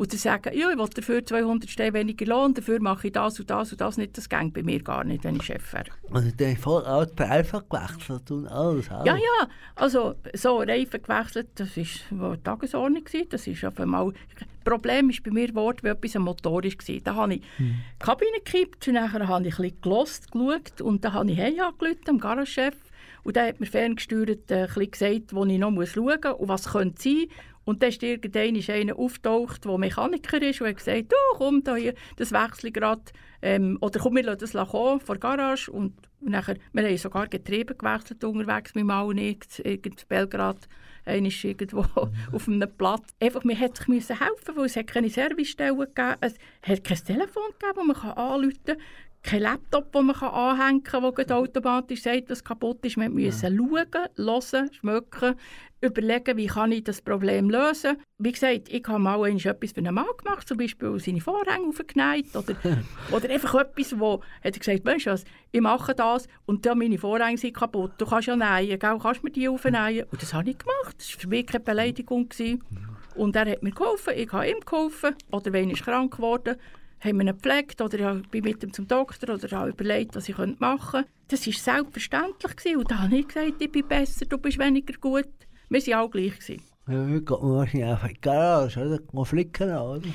und dann sagen, ja, ich will dafür 200 Steine weniger Lohn, dafür mache ich das und das und das nicht. Das geht bei mir gar nicht, wenn ich Chef wäre. Also der voll alt einfach gewechselt und alles, alles. Ja, ja, also so Reifen gewechselt, das war die Tagesordnung. Das ist auf einmal... Das Problem ist bei mir geworden, weil etwas am Motor war. Da habe ich hm. die Kabine gekippt und dann habe ich ein bisschen gelost, geschaut und dann habe ich hey angerufen, dem Garagechef. Und der hat mir ferngesteuert äh, gesagt, wo ich noch schauen muss und was könnte sein. Und dann ist irgendwann einer auftaucht, der Mechaniker ist und hat gesagt, «Du, komm, da hier, das wechsle gerade, ähm, oder komm, wir lassen das kommen, vor der Garage.» und, und nachher, wir haben sogar Getriebe gewechselt unterwegs mit Mal nicht, in Belgrad, einer ist irgendwo (laughs) mhm. auf einem Platz. Einfach, man hätte sich helfen weil es keine Servicestellen gegeben Es hat kein Telefon gegeben, das man anrufen kann kein Laptop, den man anhängen kann, der automatisch sagt, was kaputt ist. Wir müssen ja. schauen, hören, schmecken, überlegen, wie kann ich das Problem lösen. Wie gesagt, ich habe mal etwas für einen Mann gemacht, zum Beispiel seine Vorhänge aufgeneigt oder, (laughs) oder einfach etwas, wo er gesagt weißt du was, ich mache das und dann meine Vorhänge sind kaputt. Du kannst ja nähen, gell? kannst mir die aufnähen. Und das habe ich gemacht. Das war für mich keine Beleidigung. Gewesen. Und er hat mir geholfen, ich habe ihm geholfen. Oder wenn ich krank geworden haben wir ihn gepflegt oder ich bin mit ihm zum Doktor oder habe überlegt, was ich machen könnte. Das war selbstverständlich. Gewesen. Und da habe ich gesagt, ich bin besser, du bist weniger gut. Wir waren alle gleich. Gewesen. Ja, wie geht man wahrscheinlich einfach in die Garage, oder? Mal flicken, oder? In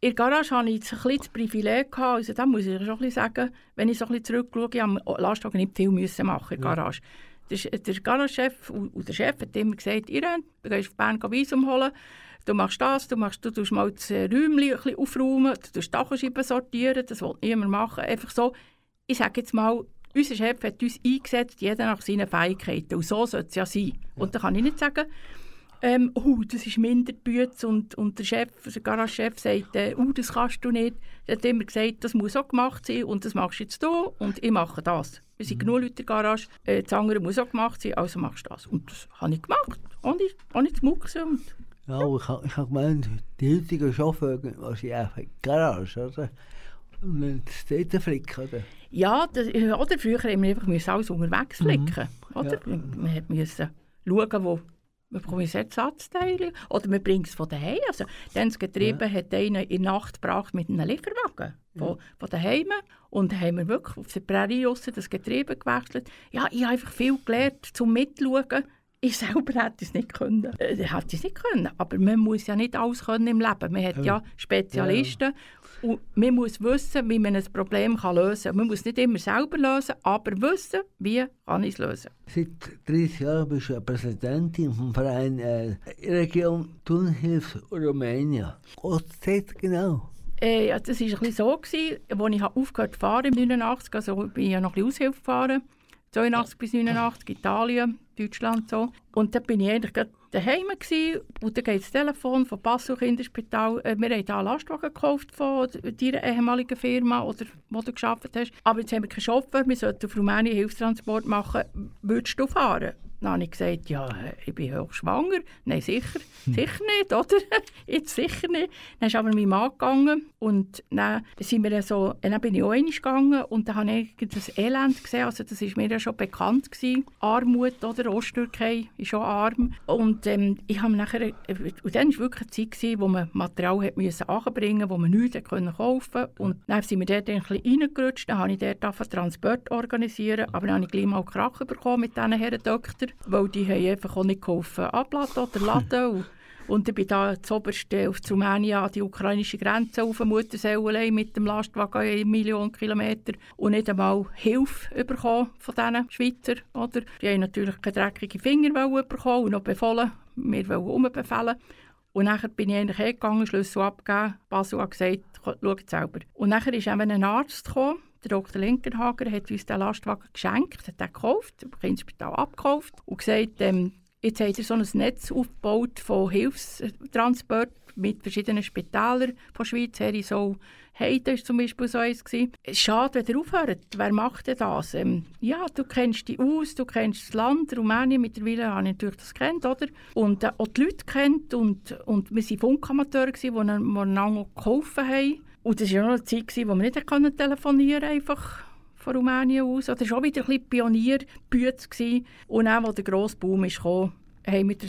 der Garage hatte ich ein bisschen das Privileg. Gehabt. Also, da muss ich schon ein bisschen sagen, wenn ich so ein bisschen zurückschaue, ich musste Lastwagen nicht viel müssen machen in der Garage. Der, der Garagechef und der Chef hat immer gesagt, ihr du gehst auf Bern Visum holen, du machst das, du, machst, du tust mal das Räumchen ein bisschen aufräumen, du tust Dachscheiben sortieren, das will niemand machen. Einfach so, ich sage jetzt mal, unser Chef hat uns eingesetzt, jeder nach seinen Fähigkeiten. Und so sollte es ja sein. Und da kann ich nicht sagen, ähm, oh, das ist Minderbütz und, und der Chef, der Garagechef sagt, äh, oh, das kannst du nicht. Er hat immer gesagt, das muss auch gemacht sein und das machst du jetzt du und ich mache das. Wir sind mhm. genug Leute in der Garage, äh, das andere muss auch gemacht sein, also machst du das. Und das habe ich gemacht, ohne, ohne zu mucksen. Und ja, ich habe hab gemeint, die heutigen Chauffeure, was ich die Garage, oder? Und dann dort flicken, oder? Ja, das, oder früher haben wir einfach alles unterwegs mhm. flicken. Mhm. Oder? Ja. Man musste schauen, wo bekommen jetzt Ersatzteile oder wir bringen es von daheim. Also, dann das Getriebe ja. hat einer in der Nacht gebracht mit einem Lieferwagen von, ja. von daheim und dann haben wir wirklich auf der Prärie das Getriebe gewechselt. Ja, ich habe einfach viel gelernt zum Mitschauen ich selber hätte es nicht können. Äh, hätte es nicht können. Aber man muss ja nicht alles können im Leben. Man hat ja, ja Spezialisten. Ja. Und man muss wissen, wie man ein Problem kann lösen kann. Man muss nicht immer selber lösen, aber wissen, wie kann ich es lösen. Seit 30 Jahren bist du Präsidentin vom Verein äh, Region Tunhilfe Rumänien. Was ist das genau? Äh, ja, das war ein bisschen so, als ich aufgehört zu fahren im 89, also bin ich ja noch ein bisschen Aushilfe gefahren. 82 bis 89, Italien, Deutschland so. Und dann bin ich eigentlich gerade daheim gewesen, und dann geht das Telefon vom Passau Kinderspital. Äh, wir haben hier einen Lastwagen gekauft von deiner ehemaligen Firma, oder wo du gearbeitet hast. Aber jetzt haben wir keinen Chauffeur, wir sollten auf Rumänien Hilfstransport machen. Würdest du fahren? Dann habe ich gesagt, ja, ich bin hochschwanger. Nein, sicher, hm. sicher nicht, oder? (laughs) Jetzt sicher nicht. Dann ist aber mein Mann gegangen und dann, sind wir so, dann bin ich auch gegangen und dann habe ich das Elend gesehen, also das war mir ja schon bekannt gewesen. Armut, oder? Osttürkei ist schon arm. Und ähm, ich habe nachher, und dann war wirklich eine Zeit, gewesen, wo man Material hat müssen anbringen wo man nichts können kaufen Und dann sind wir dort ein bisschen reingerutscht, dann habe ich dort Transport organisieren, aber dann habe ich gleich mal Krach bekommen mit diesen Herren Doktor weiter, weil die haben einfach auch nicht geholfen abladen oder laden. (laughs) und, und ich bin da zuoberst auf die Rumänien an die ukrainische Grenze auf der Muttersäule mit dem Lastwagen eine Million Kilometer und nicht einmal Hilfe bekommen von diesen Schweizer. Oder? Die haben natürlich keine dreckigen Finger bekommen und noch befohlen, wir wollen umbefehlen. Und nachher bin ich eigentlich hingegangen, Schlüssel abgegeben. Basel hat gesagt, schaut selber. Und nachher ist eben ein Arzt gekommen, der Dr. Linkenhager hat uns den Lastwagen geschenkt, hat den gekauft, im Kinderspital abgekauft und gesagt, ähm, Jetzt hat er so ein Netz aufgebaut von Hilfstransport mit verschiedenen Spitälern von Schweiz her. So Heide war zum Beispiel so eins. Schade, wenn er aufhört. Wer macht denn das? Ähm, ja, du kennst dich aus, du kennst das Land, Rumänien. Mittlerweile habe ich natürlich das kennt, oder? Und äh, auch die Leute kennt. Und, und wir waren Funkamateure, die einander geholfen haben. Und das war eine Zeit, wo wir nicht telefonieren konnten, einfach von Rumänien aus. Das war auch wieder ein bisschen Pionierbüte. Und auch, als der grosse Boom kam, haben wir den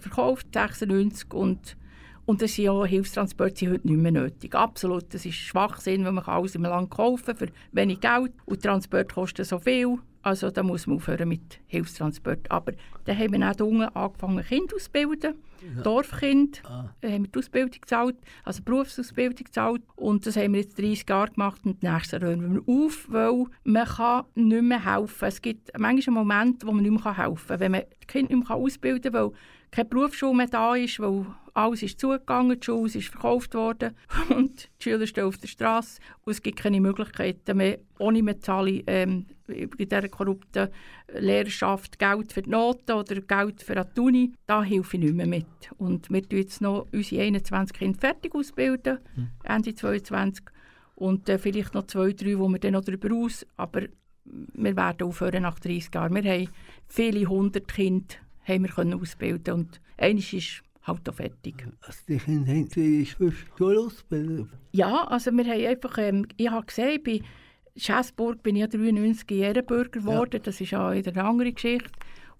verkauft, 96. Und und das sind ja Hilfstransporte sind heute nicht mehr nötig. Absolut, das ist Schwachsinn, wenn man alles im Land kaufen für wenig Geld und Transport kostet so viel. Also da muss man aufhören mit Hilfstransport. Aber dann haben wir auch unten angefangen, Kinder auszubilden. Ja. Dorfkind ah. Äh, haben wir die Ausbildung gezahlt, also Berufsausbildung gezahlt. Und das haben wir jetzt 30 Jahre gemacht und nächstes Jahr hören wir auf, weil man kann nicht mehr helfen. Es gibt manchmal einen Moment, wo man nicht mehr helfen kann. Wenn man die Kinder nicht mehr ausbilden kann, weil keine Berufsschule mehr da ist, weil alles ist zugegangen, die Schule ist verkauft worden (laughs) und die Schüler stehen auf der Straße und es gibt keine Möglichkeiten mehr, ohne Metall ähm, in dieser korrupten Lehrerschaft Geld für die Noten oder Geld für die Uni, da helfe ich nicht mehr mit. Und wir bilden jetzt noch unsere 21 Kinder fertig ausbilden, mhm. Ende 2022 und äh, vielleicht noch zwei, drei, wo wir dann noch darüber aus, aber wir werden aufhören nach 30 Jahren. Wir haben viele hundert Kinder haben wir können ausbilden und eines ist halt auch fertig. Also die Kinder haben sie Schule ausgebildet? Ja, also wir haben einfach, ähm, ich habe gesehen, bei Schäßburg bin ich ja 93 Ehrenbürger geworden, ja. das ist ja eine andere Geschichte.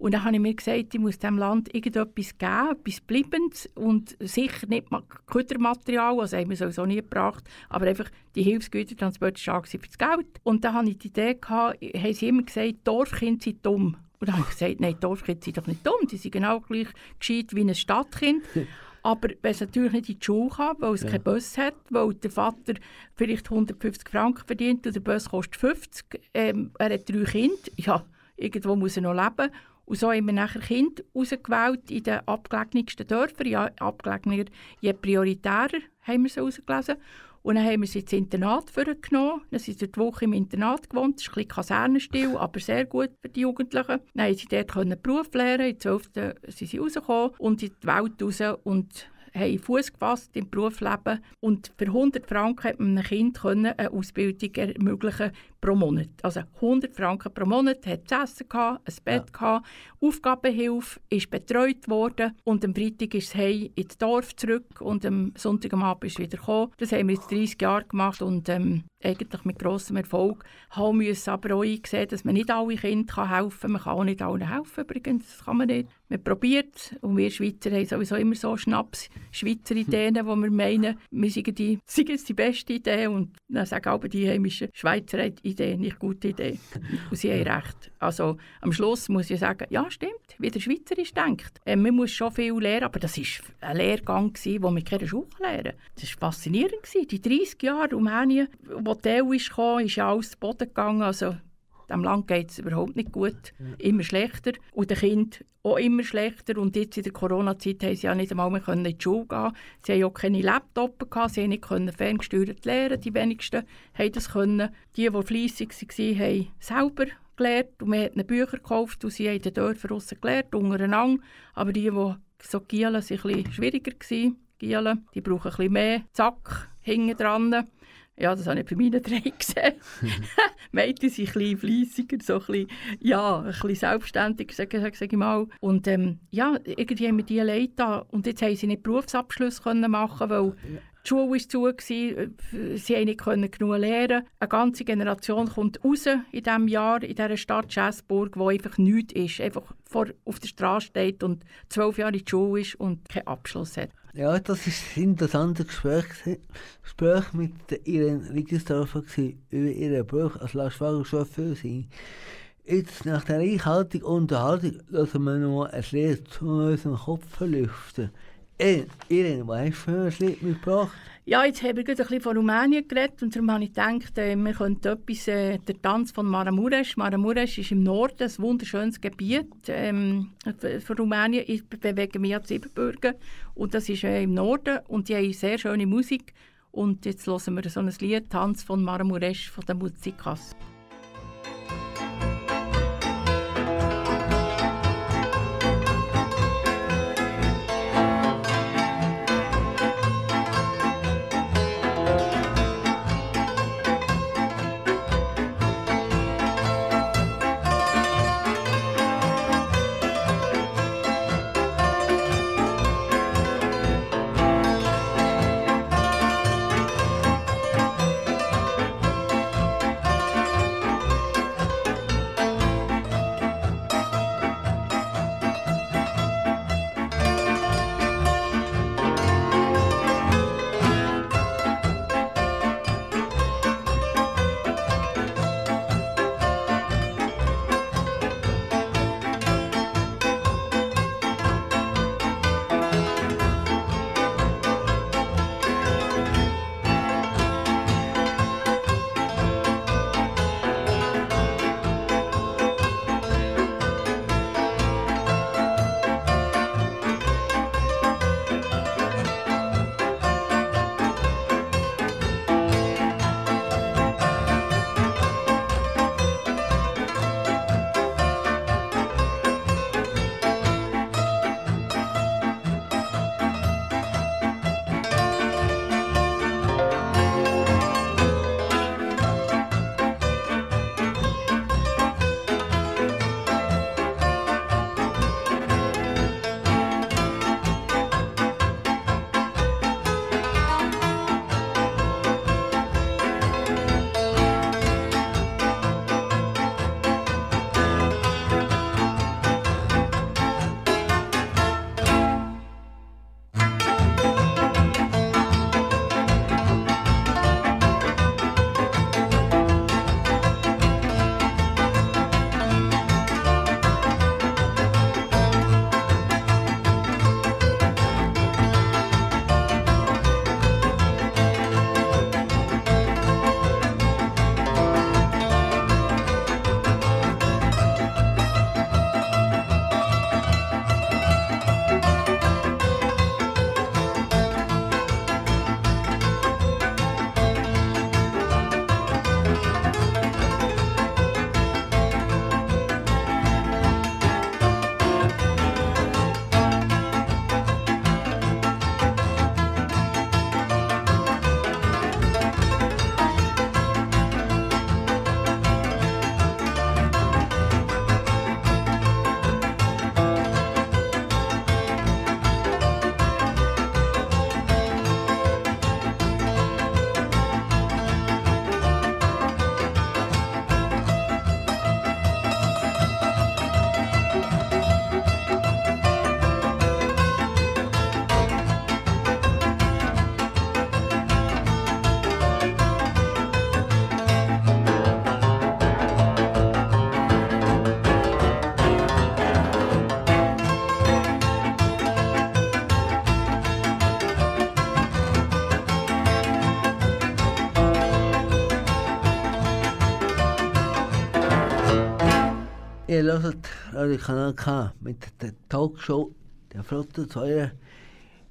Und dann habe ich mir gesagt, ich muss diesem Land irgendetwas geben, etwas Bleibendes und sicher nicht Gütermaterial, also haben wir sowieso nie gebracht, aber einfach die Hilfsgütertransporte stark für das Geld. Und dann hatte ich die Idee, gehabt, haben sie immer gesagt, Dorfkinder sind dumm. Und dann habe ich gesagt, nein, Dorfkinder sind doch nicht dumm, die sind genau gleich gescheit wie ein Stadtkind. (laughs) Aber wenn es natürlich nicht in die Schule kann, weil es ja. keinen Bus hat, weil der Vater vielleicht 150 Franken verdient und der Bus kostet 50, ähm, er hat drei Kinder, ja, irgendwo muss er noch leben. Und so haben wir nachher Kinder ausgewählt in den abgelegensten Dörfern. Ja, abgelegener, je prioritärer haben wir sie ausgelesen. Und dann haben wir sie ins Internat genommen. Dann sind sie die Woche im Internat gewohnt. Das ist ein bisschen Kasernenstil, aber sehr gut für die Jugendlichen. Dann haben sie dort Beruf lernen. In 12. sind sie rausgekommen und in die Welt raus und haben Fuß gefasst im Berufsleben. Und für 100 Franken konnte man einem Kind eine Ausbildung ermöglichen pro Monat. Also 100 Franken pro Monat, hat zu essen, gehabt, ein Bett, ja. gehabt, Aufgabenhilfe, ist betreut worden und am Freitag ist es heim ins Dorf zurück und am Sonntag am Abend ist wieder gekommen. Das haben wir jetzt 30 Jahre gemacht und ähm, eigentlich mit grossem Erfolg. Haben müssen aber auch eingesehen, dass man nicht alle Kinder helfen kann. Man kann auch nicht allen helfen übrigens, das kann man nicht. Man probiert und wir Schweizer haben sowieso immer so Schnaps, Schweizer Ideen, wo wir meinen, wir seien die, (laughs) die beste Idee und dann sagen aber die heimischen Schweizer Idee, nicht gute Idee. (laughs) Und sie haben recht. Also am Schluss muss ich sagen, ja stimmt, wie der Schweizerisch denkt. Äh, man muss schon viel lernen, aber das war ein Lehrgang, gewesen, wo wir keine Schule lernen. Das war faszinierend. Gewesen. Die 30 Jahre Rumänien, wo die EU kam, ist ja alles zu Boden gegangen. Also dem Land geht es überhaupt nicht gut, immer schlechter. Und den Kindern auch immer schlechter. Und jetzt in der Corona-Zeit haben sie ja nicht einmal mehr in die Schule gehen. Sie haben auch keine Laptops gehabt, sie konnten nicht ferngesteuert lernen. Die wenigsten haben das können. Die, die fleissig waren, haben selber gelernt und wir haben Bücher gekauft und sie haben in den Dörfern draussen gelernt, untereinander. Aber die, die so gielen, waren ein bisschen schwieriger. Gielen, die brauchen ein bisschen mehr Zack hinten dran. Ja, das habe ich bei meinen drei (laughs) gesehen. (laughs) Mädchen sind ein bisschen fleissiger, so ein bisschen, ja, ein bisschen selbstständig, sage, sage ich mal. Und ähm, ja, irgendwie haben wir die Leute Und jetzt haben sie nicht Berufsabschluss können machen weil die Schule war zu, gewesen, sie konnten nicht genug lernen. Eine ganze Generation kommt raus in diesem Jahr, in dieser Stadt Schäßburg, wo einfach nichts ist, einfach vor, auf der Straße steht und zwölf Jahre in der Schule ist und keinen Abschluss hat. Ja, das war ein interessantes Gespräch, Gespräch mit Irene Riggersdorfer über ihren Beruf als Lastwagenchauffeurin. Jetzt, nach der reichhaltigen Unterhaltung, lassen wir noch ein Lied zu unserem Kopf lüften. Für ein Lied mitgebracht? Ja, jetzt haben wir ein bisschen von Rumänien geredet und darum habe ich gedacht, äh, wir könnten etwas, äh, der Tanz von Maramuresh. Maramuresh ist im Norden ein wunderschönes Gebiet ähm, von Rumänien. Ich bewege mich als Siebenbürger und das ist äh, im Norden und die haben sehr schöne Musik. Und jetzt hören wir so ein Lied, Tanz von Maramuresh von der Musikas. Ihr hört Radio Kanal K mit der Talkshow der Flotte 2.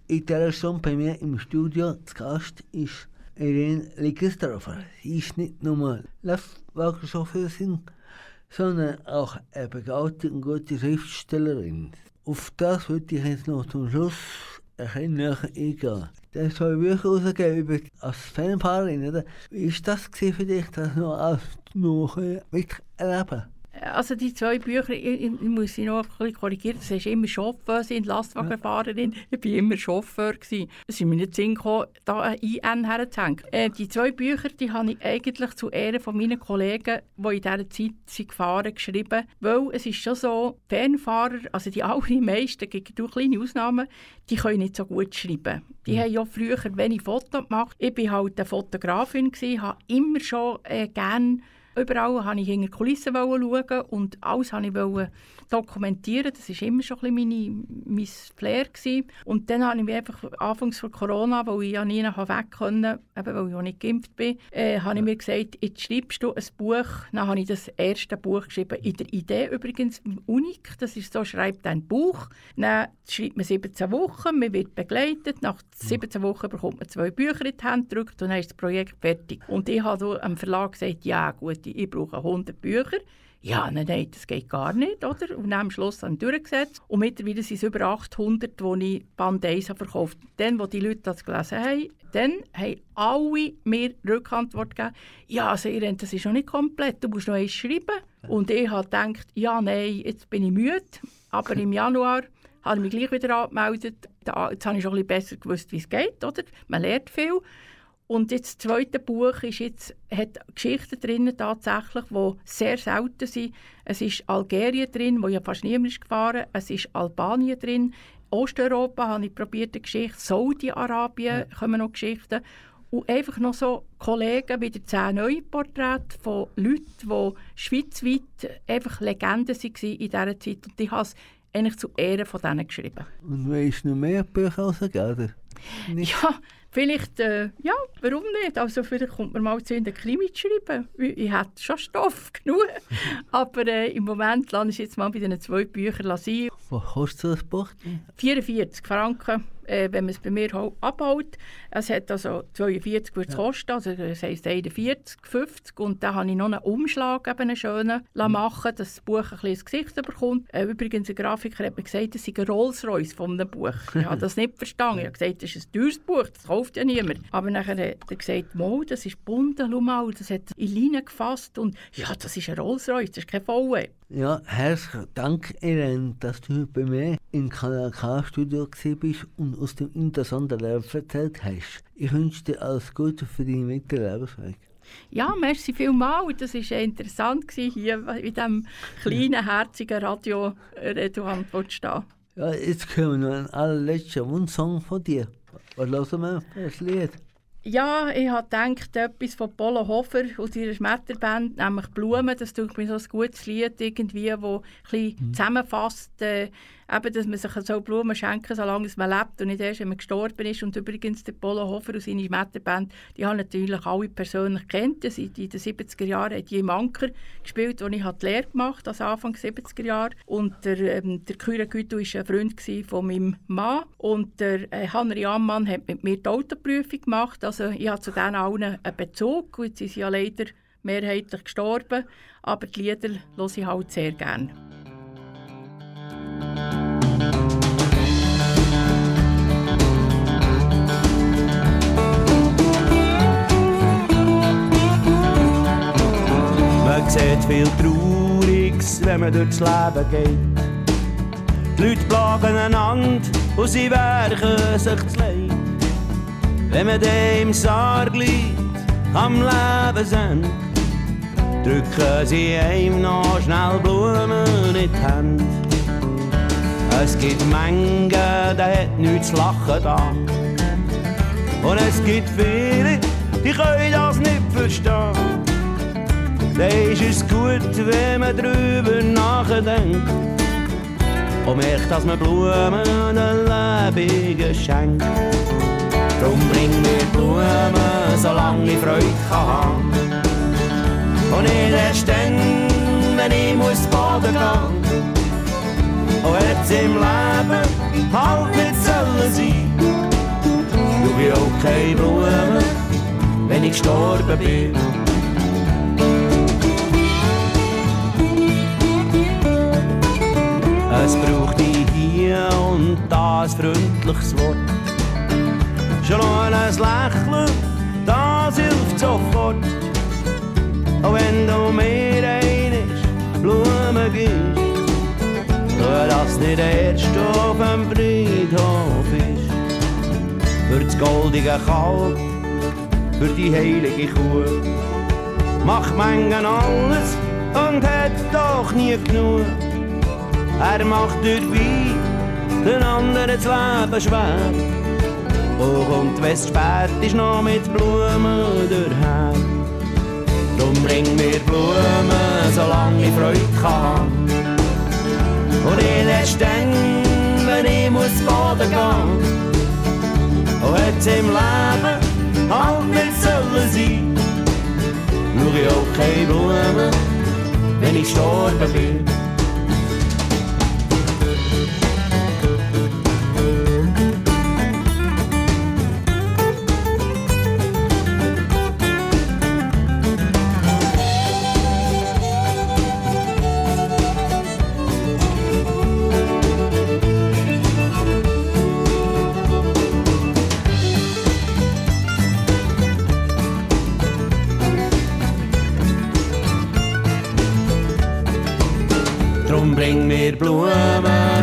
In dieser Stunde bei mir im Studio zu Gast ist Irene Ligesdorfer. Sie ist nicht nur Lastwagenchauffeurin, sondern auch eine begabte und gute Schriftstellerin. Auf das würde ich jetzt noch zum Schluss ein bisschen näher eingehen. Hat zwei Bücher rausgegeben über, als Fanfahrerin, oder? Wie war das für dich, das noch, als, noch miterleben? Also die zwei Bücher, ich, ich muss sie noch ein bisschen korrigieren, das ist immer Chauffeur, sind Lastwagenfahrerin. Ich war immer Chauffeur. Gewesen. Es ist mir nicht Sinn gekommen, da ein IN herzuhängen. Äh, die zwei Bücher die habe ich eigentlich zu Ehren von meinen Kollegen, die in dieser Zeit sind gefahren geschrieben. Weil es ist schon so, Fernfahrer, also die allermeisten, es gibt auch kleine Ausnahmen, die können nicht so gut schreiben. Die mhm. haben ja früher wenig Fotos gemacht. Ich war halt eine Fotografin, gewesen, habe immer schon äh, gerne Überall wollte ich hinter die Kulissen schauen und alles wollte ich dokumentieren. Das war immer schon ein bisschen meine, mein Flair. Gewesen. Und dann habe ich mich einfach anfangs von Corona, weil ich ja nie weg konnte, eben weil ich auch nicht geimpft bin, äh, habe ich mir gesagt, jetzt schreibst du ein Buch. Dann habe ich das erste Buch geschrieben. In der Idee übrigens unik. Das ist so, schreibt ein Buch. Dann schreibt man 17 Wochen, man wird begleitet. Nach 17 Wochen bekommt man zwei Bücher in die Hand gedrückt und dann ist das Projekt fertig. Und ich habe am Verlag gesagt, ja gut, ich brauche 100 Bücher. Ja, nein, nein, das geht gar nicht, oder? Und dann am Schluss haben durchgesetzt. Und mittlerweile sind es über 800, die ich Band 1 verkauft habe. Dann, als die Leute das gelesen haben, dann haben alle mir Rückantwort gegeben, ja, also ihr, das ist noch nicht komplett, du musst noch eins schreiben. Und ich habe gedacht, ja, nein, jetzt bin ich müde. Aber im Januar habe ich mich gleich wieder angemeldet. Jetzt habe ich schon ein bisschen besser gewusst, wie es geht, oder? Man lernt viel. Und jetzt das zweite Buch ist jetzt, hat Geschichten drin tatsächlich, die sehr selten sind. Es ist Algerien drin, wo ja fast niemand ist gefahren. Es ist Albanien drin. Osteuropa habe ich probiert, eine Geschichte. Saudi-Arabien ja. kommen noch Geschichten. Und einfach noch so Kollegen, wieder zehn neue Porträts von Leuten, die schweizweit einfach Legenden waren in dieser Zeit. Und ich habe es eigentlich zu Ehren von denen geschrieben. Und weißt du noch mehr Bücher rausgegeben? (laughs) Ja, Vielleicht, äh, ja, warum nicht? Also vielleicht kommt man mal zu in den Krimi zu schreiben. Ich habe schon Stoff (laughs) genug. Aber äh, im Moment lasse ich jetzt mal bei diesen zwei Büchern sein. Was kostet das Buch? 44 Franken äh, wenn man es bei mir abbaut. Es hat also 42 ja. kosten, also das heisst 41, 50 und dann habe ich noch einen Umschlag, eben einen schönen, mhm. machen dass das Buch ein bisschen ins Gesicht bekommt. Äh, übrigens, ein Grafiker hat mir gesagt, das sei ein Rolls-Royce von einem Buch. (laughs) Ich habe das nicht verstanden. Ich habe gesagt, das ist ein teures Buch, das kauft ja niemand. Aber nachher hat er gesagt, Mo, das ist bunt, schau mal, das hat in Leine gefasst und ja, das ist ein Rolls-Royce, das ist kein VW. Ja, herzlichen Dank, Irene, dass du bei mir im Kanal K-Studio bist und aus dem interessanten Leben erzählt hast. Ich wünsche dir alles Gute für deinen weiteren Lebensweg. Ja, merci vielmals. Das war interessant, hier in diesem kleinen, herzigen Radio Redouan zu stehen. Ja, jetzt kommen wir noch einen allerletzten Wunschsong von dir. Was hören wir für das Lied? Ja, ich habe gedacht, etwas von Polo Hofer aus ihrer Schmetterband, nämlich Blumen, das tut mir so ein gutes Lied irgendwie, das ein bisschen mhm. zusammenfasst, äh, eben, dass man sich so Blumen schenken solange man lebt und nicht erst, wenn man gestorben ist. Und übrigens, der Polo Hofer und seine Schmetterband, die haben natürlich alle persönlich kennt. In den 70er Jahren hat die Manker gespielt, wo ich die Lehre gemacht habe, also Anfang 70er Jahre. Und der, ähm, der Kyra Güto war ein Freund von meinem Mann. Und der äh, Henry Ammann hat mit mir die Autoprüfung gemacht. Also ich habe zu denen allen einen Bezug. Jetzt sind sie ja leider mehrheitlich gestorben. Aber die Lieder höre ich halt sehr gerne. Man sieht viel Trauriges, wenn man durchs Leben geht. Die Leute plagen einander und sie werken sich zu Leid. Wenn man dem Sarg liegt, am Lebensende, drücken sie einem noch schnell Blumen in die Hände. Es gibt Mengen, da hat nichts zu lachen da. Und es gibt viele, die können das nicht verstehen. Da ist es gut, wenn man drüber nachdenkt und merkt, dass man Blumen den Lebenden schenkt. Drum bring mir Blumen, solange ich Freude kann Und nicht erst dann, wenn ich muss baden gehen im Leben halt nicht sollen sein. Schau ich auch keine Blumen, wenn ich gestorben bin. Es braucht hier und da ein freundliches Wort. Schon ein Lächeln, das hilft sofort. Auch wenn du mir einisch Blumen gibst, nur dass nicht erst auf dem Friedhof ist. Für das goldige Kalb, für die heilige Kuh, macht Mengen alles und hat doch nie genug. Er macht durch Wein den anderen das Leben schwer. Oh, und es spät ist, noch mit Blumen daher. Drum bring mir Blumen, solange ich Freude kann. Und ich erst dann, wenn ich muss baden gehen. Und hätte im Leben halt nicht sollen sein. Schau ich auch keine Blumen, wenn ich gestorben bin.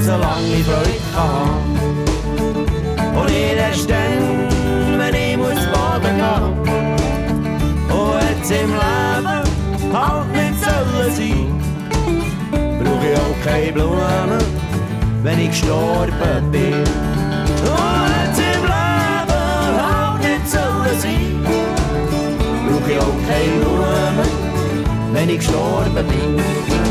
Solange ich Freude kann. Und nicht erst dann, wenn ich muss baden gehen. Und jetzt im Leben halt nicht sollen sein. Brauch ich auch keine Blumen, wenn ich gestorben bin. Und jetzt im Leben halt nicht sollen sein. Brauch ich auch keine Blumen, wenn ich gestorben bin.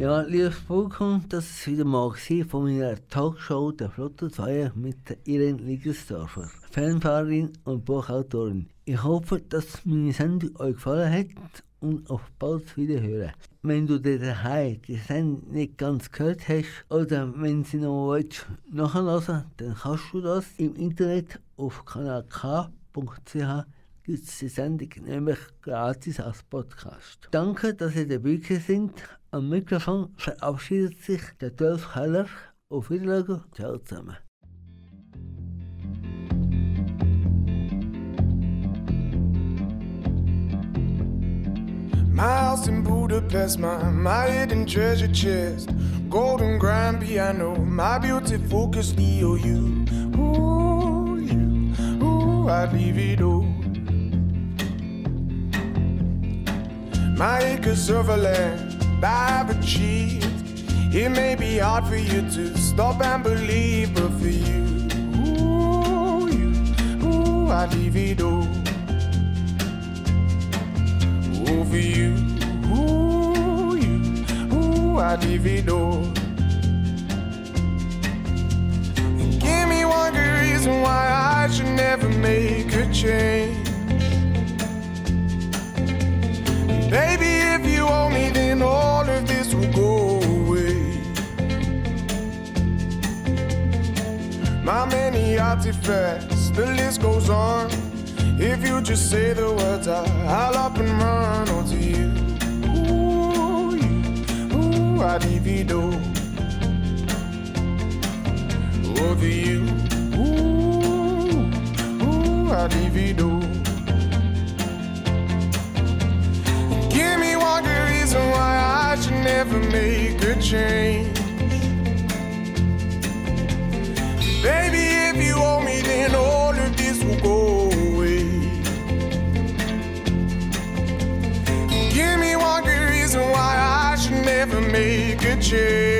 Ja, liebes Publikum, das ist wieder mal von meiner Talkshow der Flotte 2 mit Irene Liggesdorfer, Fanfahrerin und Buchautorin. Ich hoffe, dass meine Sendung euch gefallen hat und auf bald wieder hören. Wenn du dir daheim die Sendung nicht ganz gehört hast oder wenn sie noch willst, nachhören dann kannst du das im Internet auf kanalk.ch gibt es die Sendung nämlich gratis als Podcast. Danke, dass ihr dabei sind. Am Mikrofon verabschiedet sich der Dolph Heller. Auf Wiedersehen. Ciao zusammen. My house in Budapest, my, my hidden treasure chest, golden grand piano, my beauty focus EOU. Ooh, you, ooh, I'd leave it all. My acres of land I've achieved. It may be hard for you to stop and believe, but for you, ooh, you, ooh, I'd leave it all. Ooh, for you, ooh, you, ooh, I'd leave it all. Give me one good reason why I should never make a change. Baby, if you owe me, then all of this will go away. My many artifacts, the list goes on. If you just say the words, I, I'll up and run onto you. Ooh, you, ooh, I'd even do. Over you, ooh, ooh, I'd even never make a change. Baby, if you owe me, then all of this will go away. Give me one good reason why I should never make a change.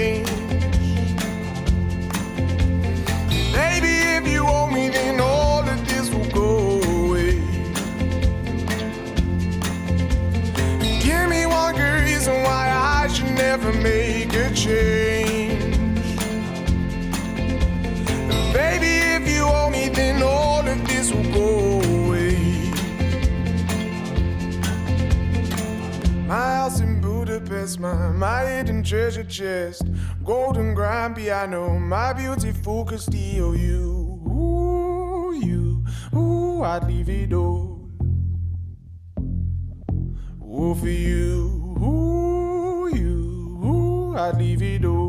Change. Baby, if you owe me, then all of this will go away. My house in Budapest, my, my hidden treasure chest, golden grand piano, my beautiful Castillo, you, you, I'd leave it all. Ooh, for you, ooh, you, ooh, I'd leave it all.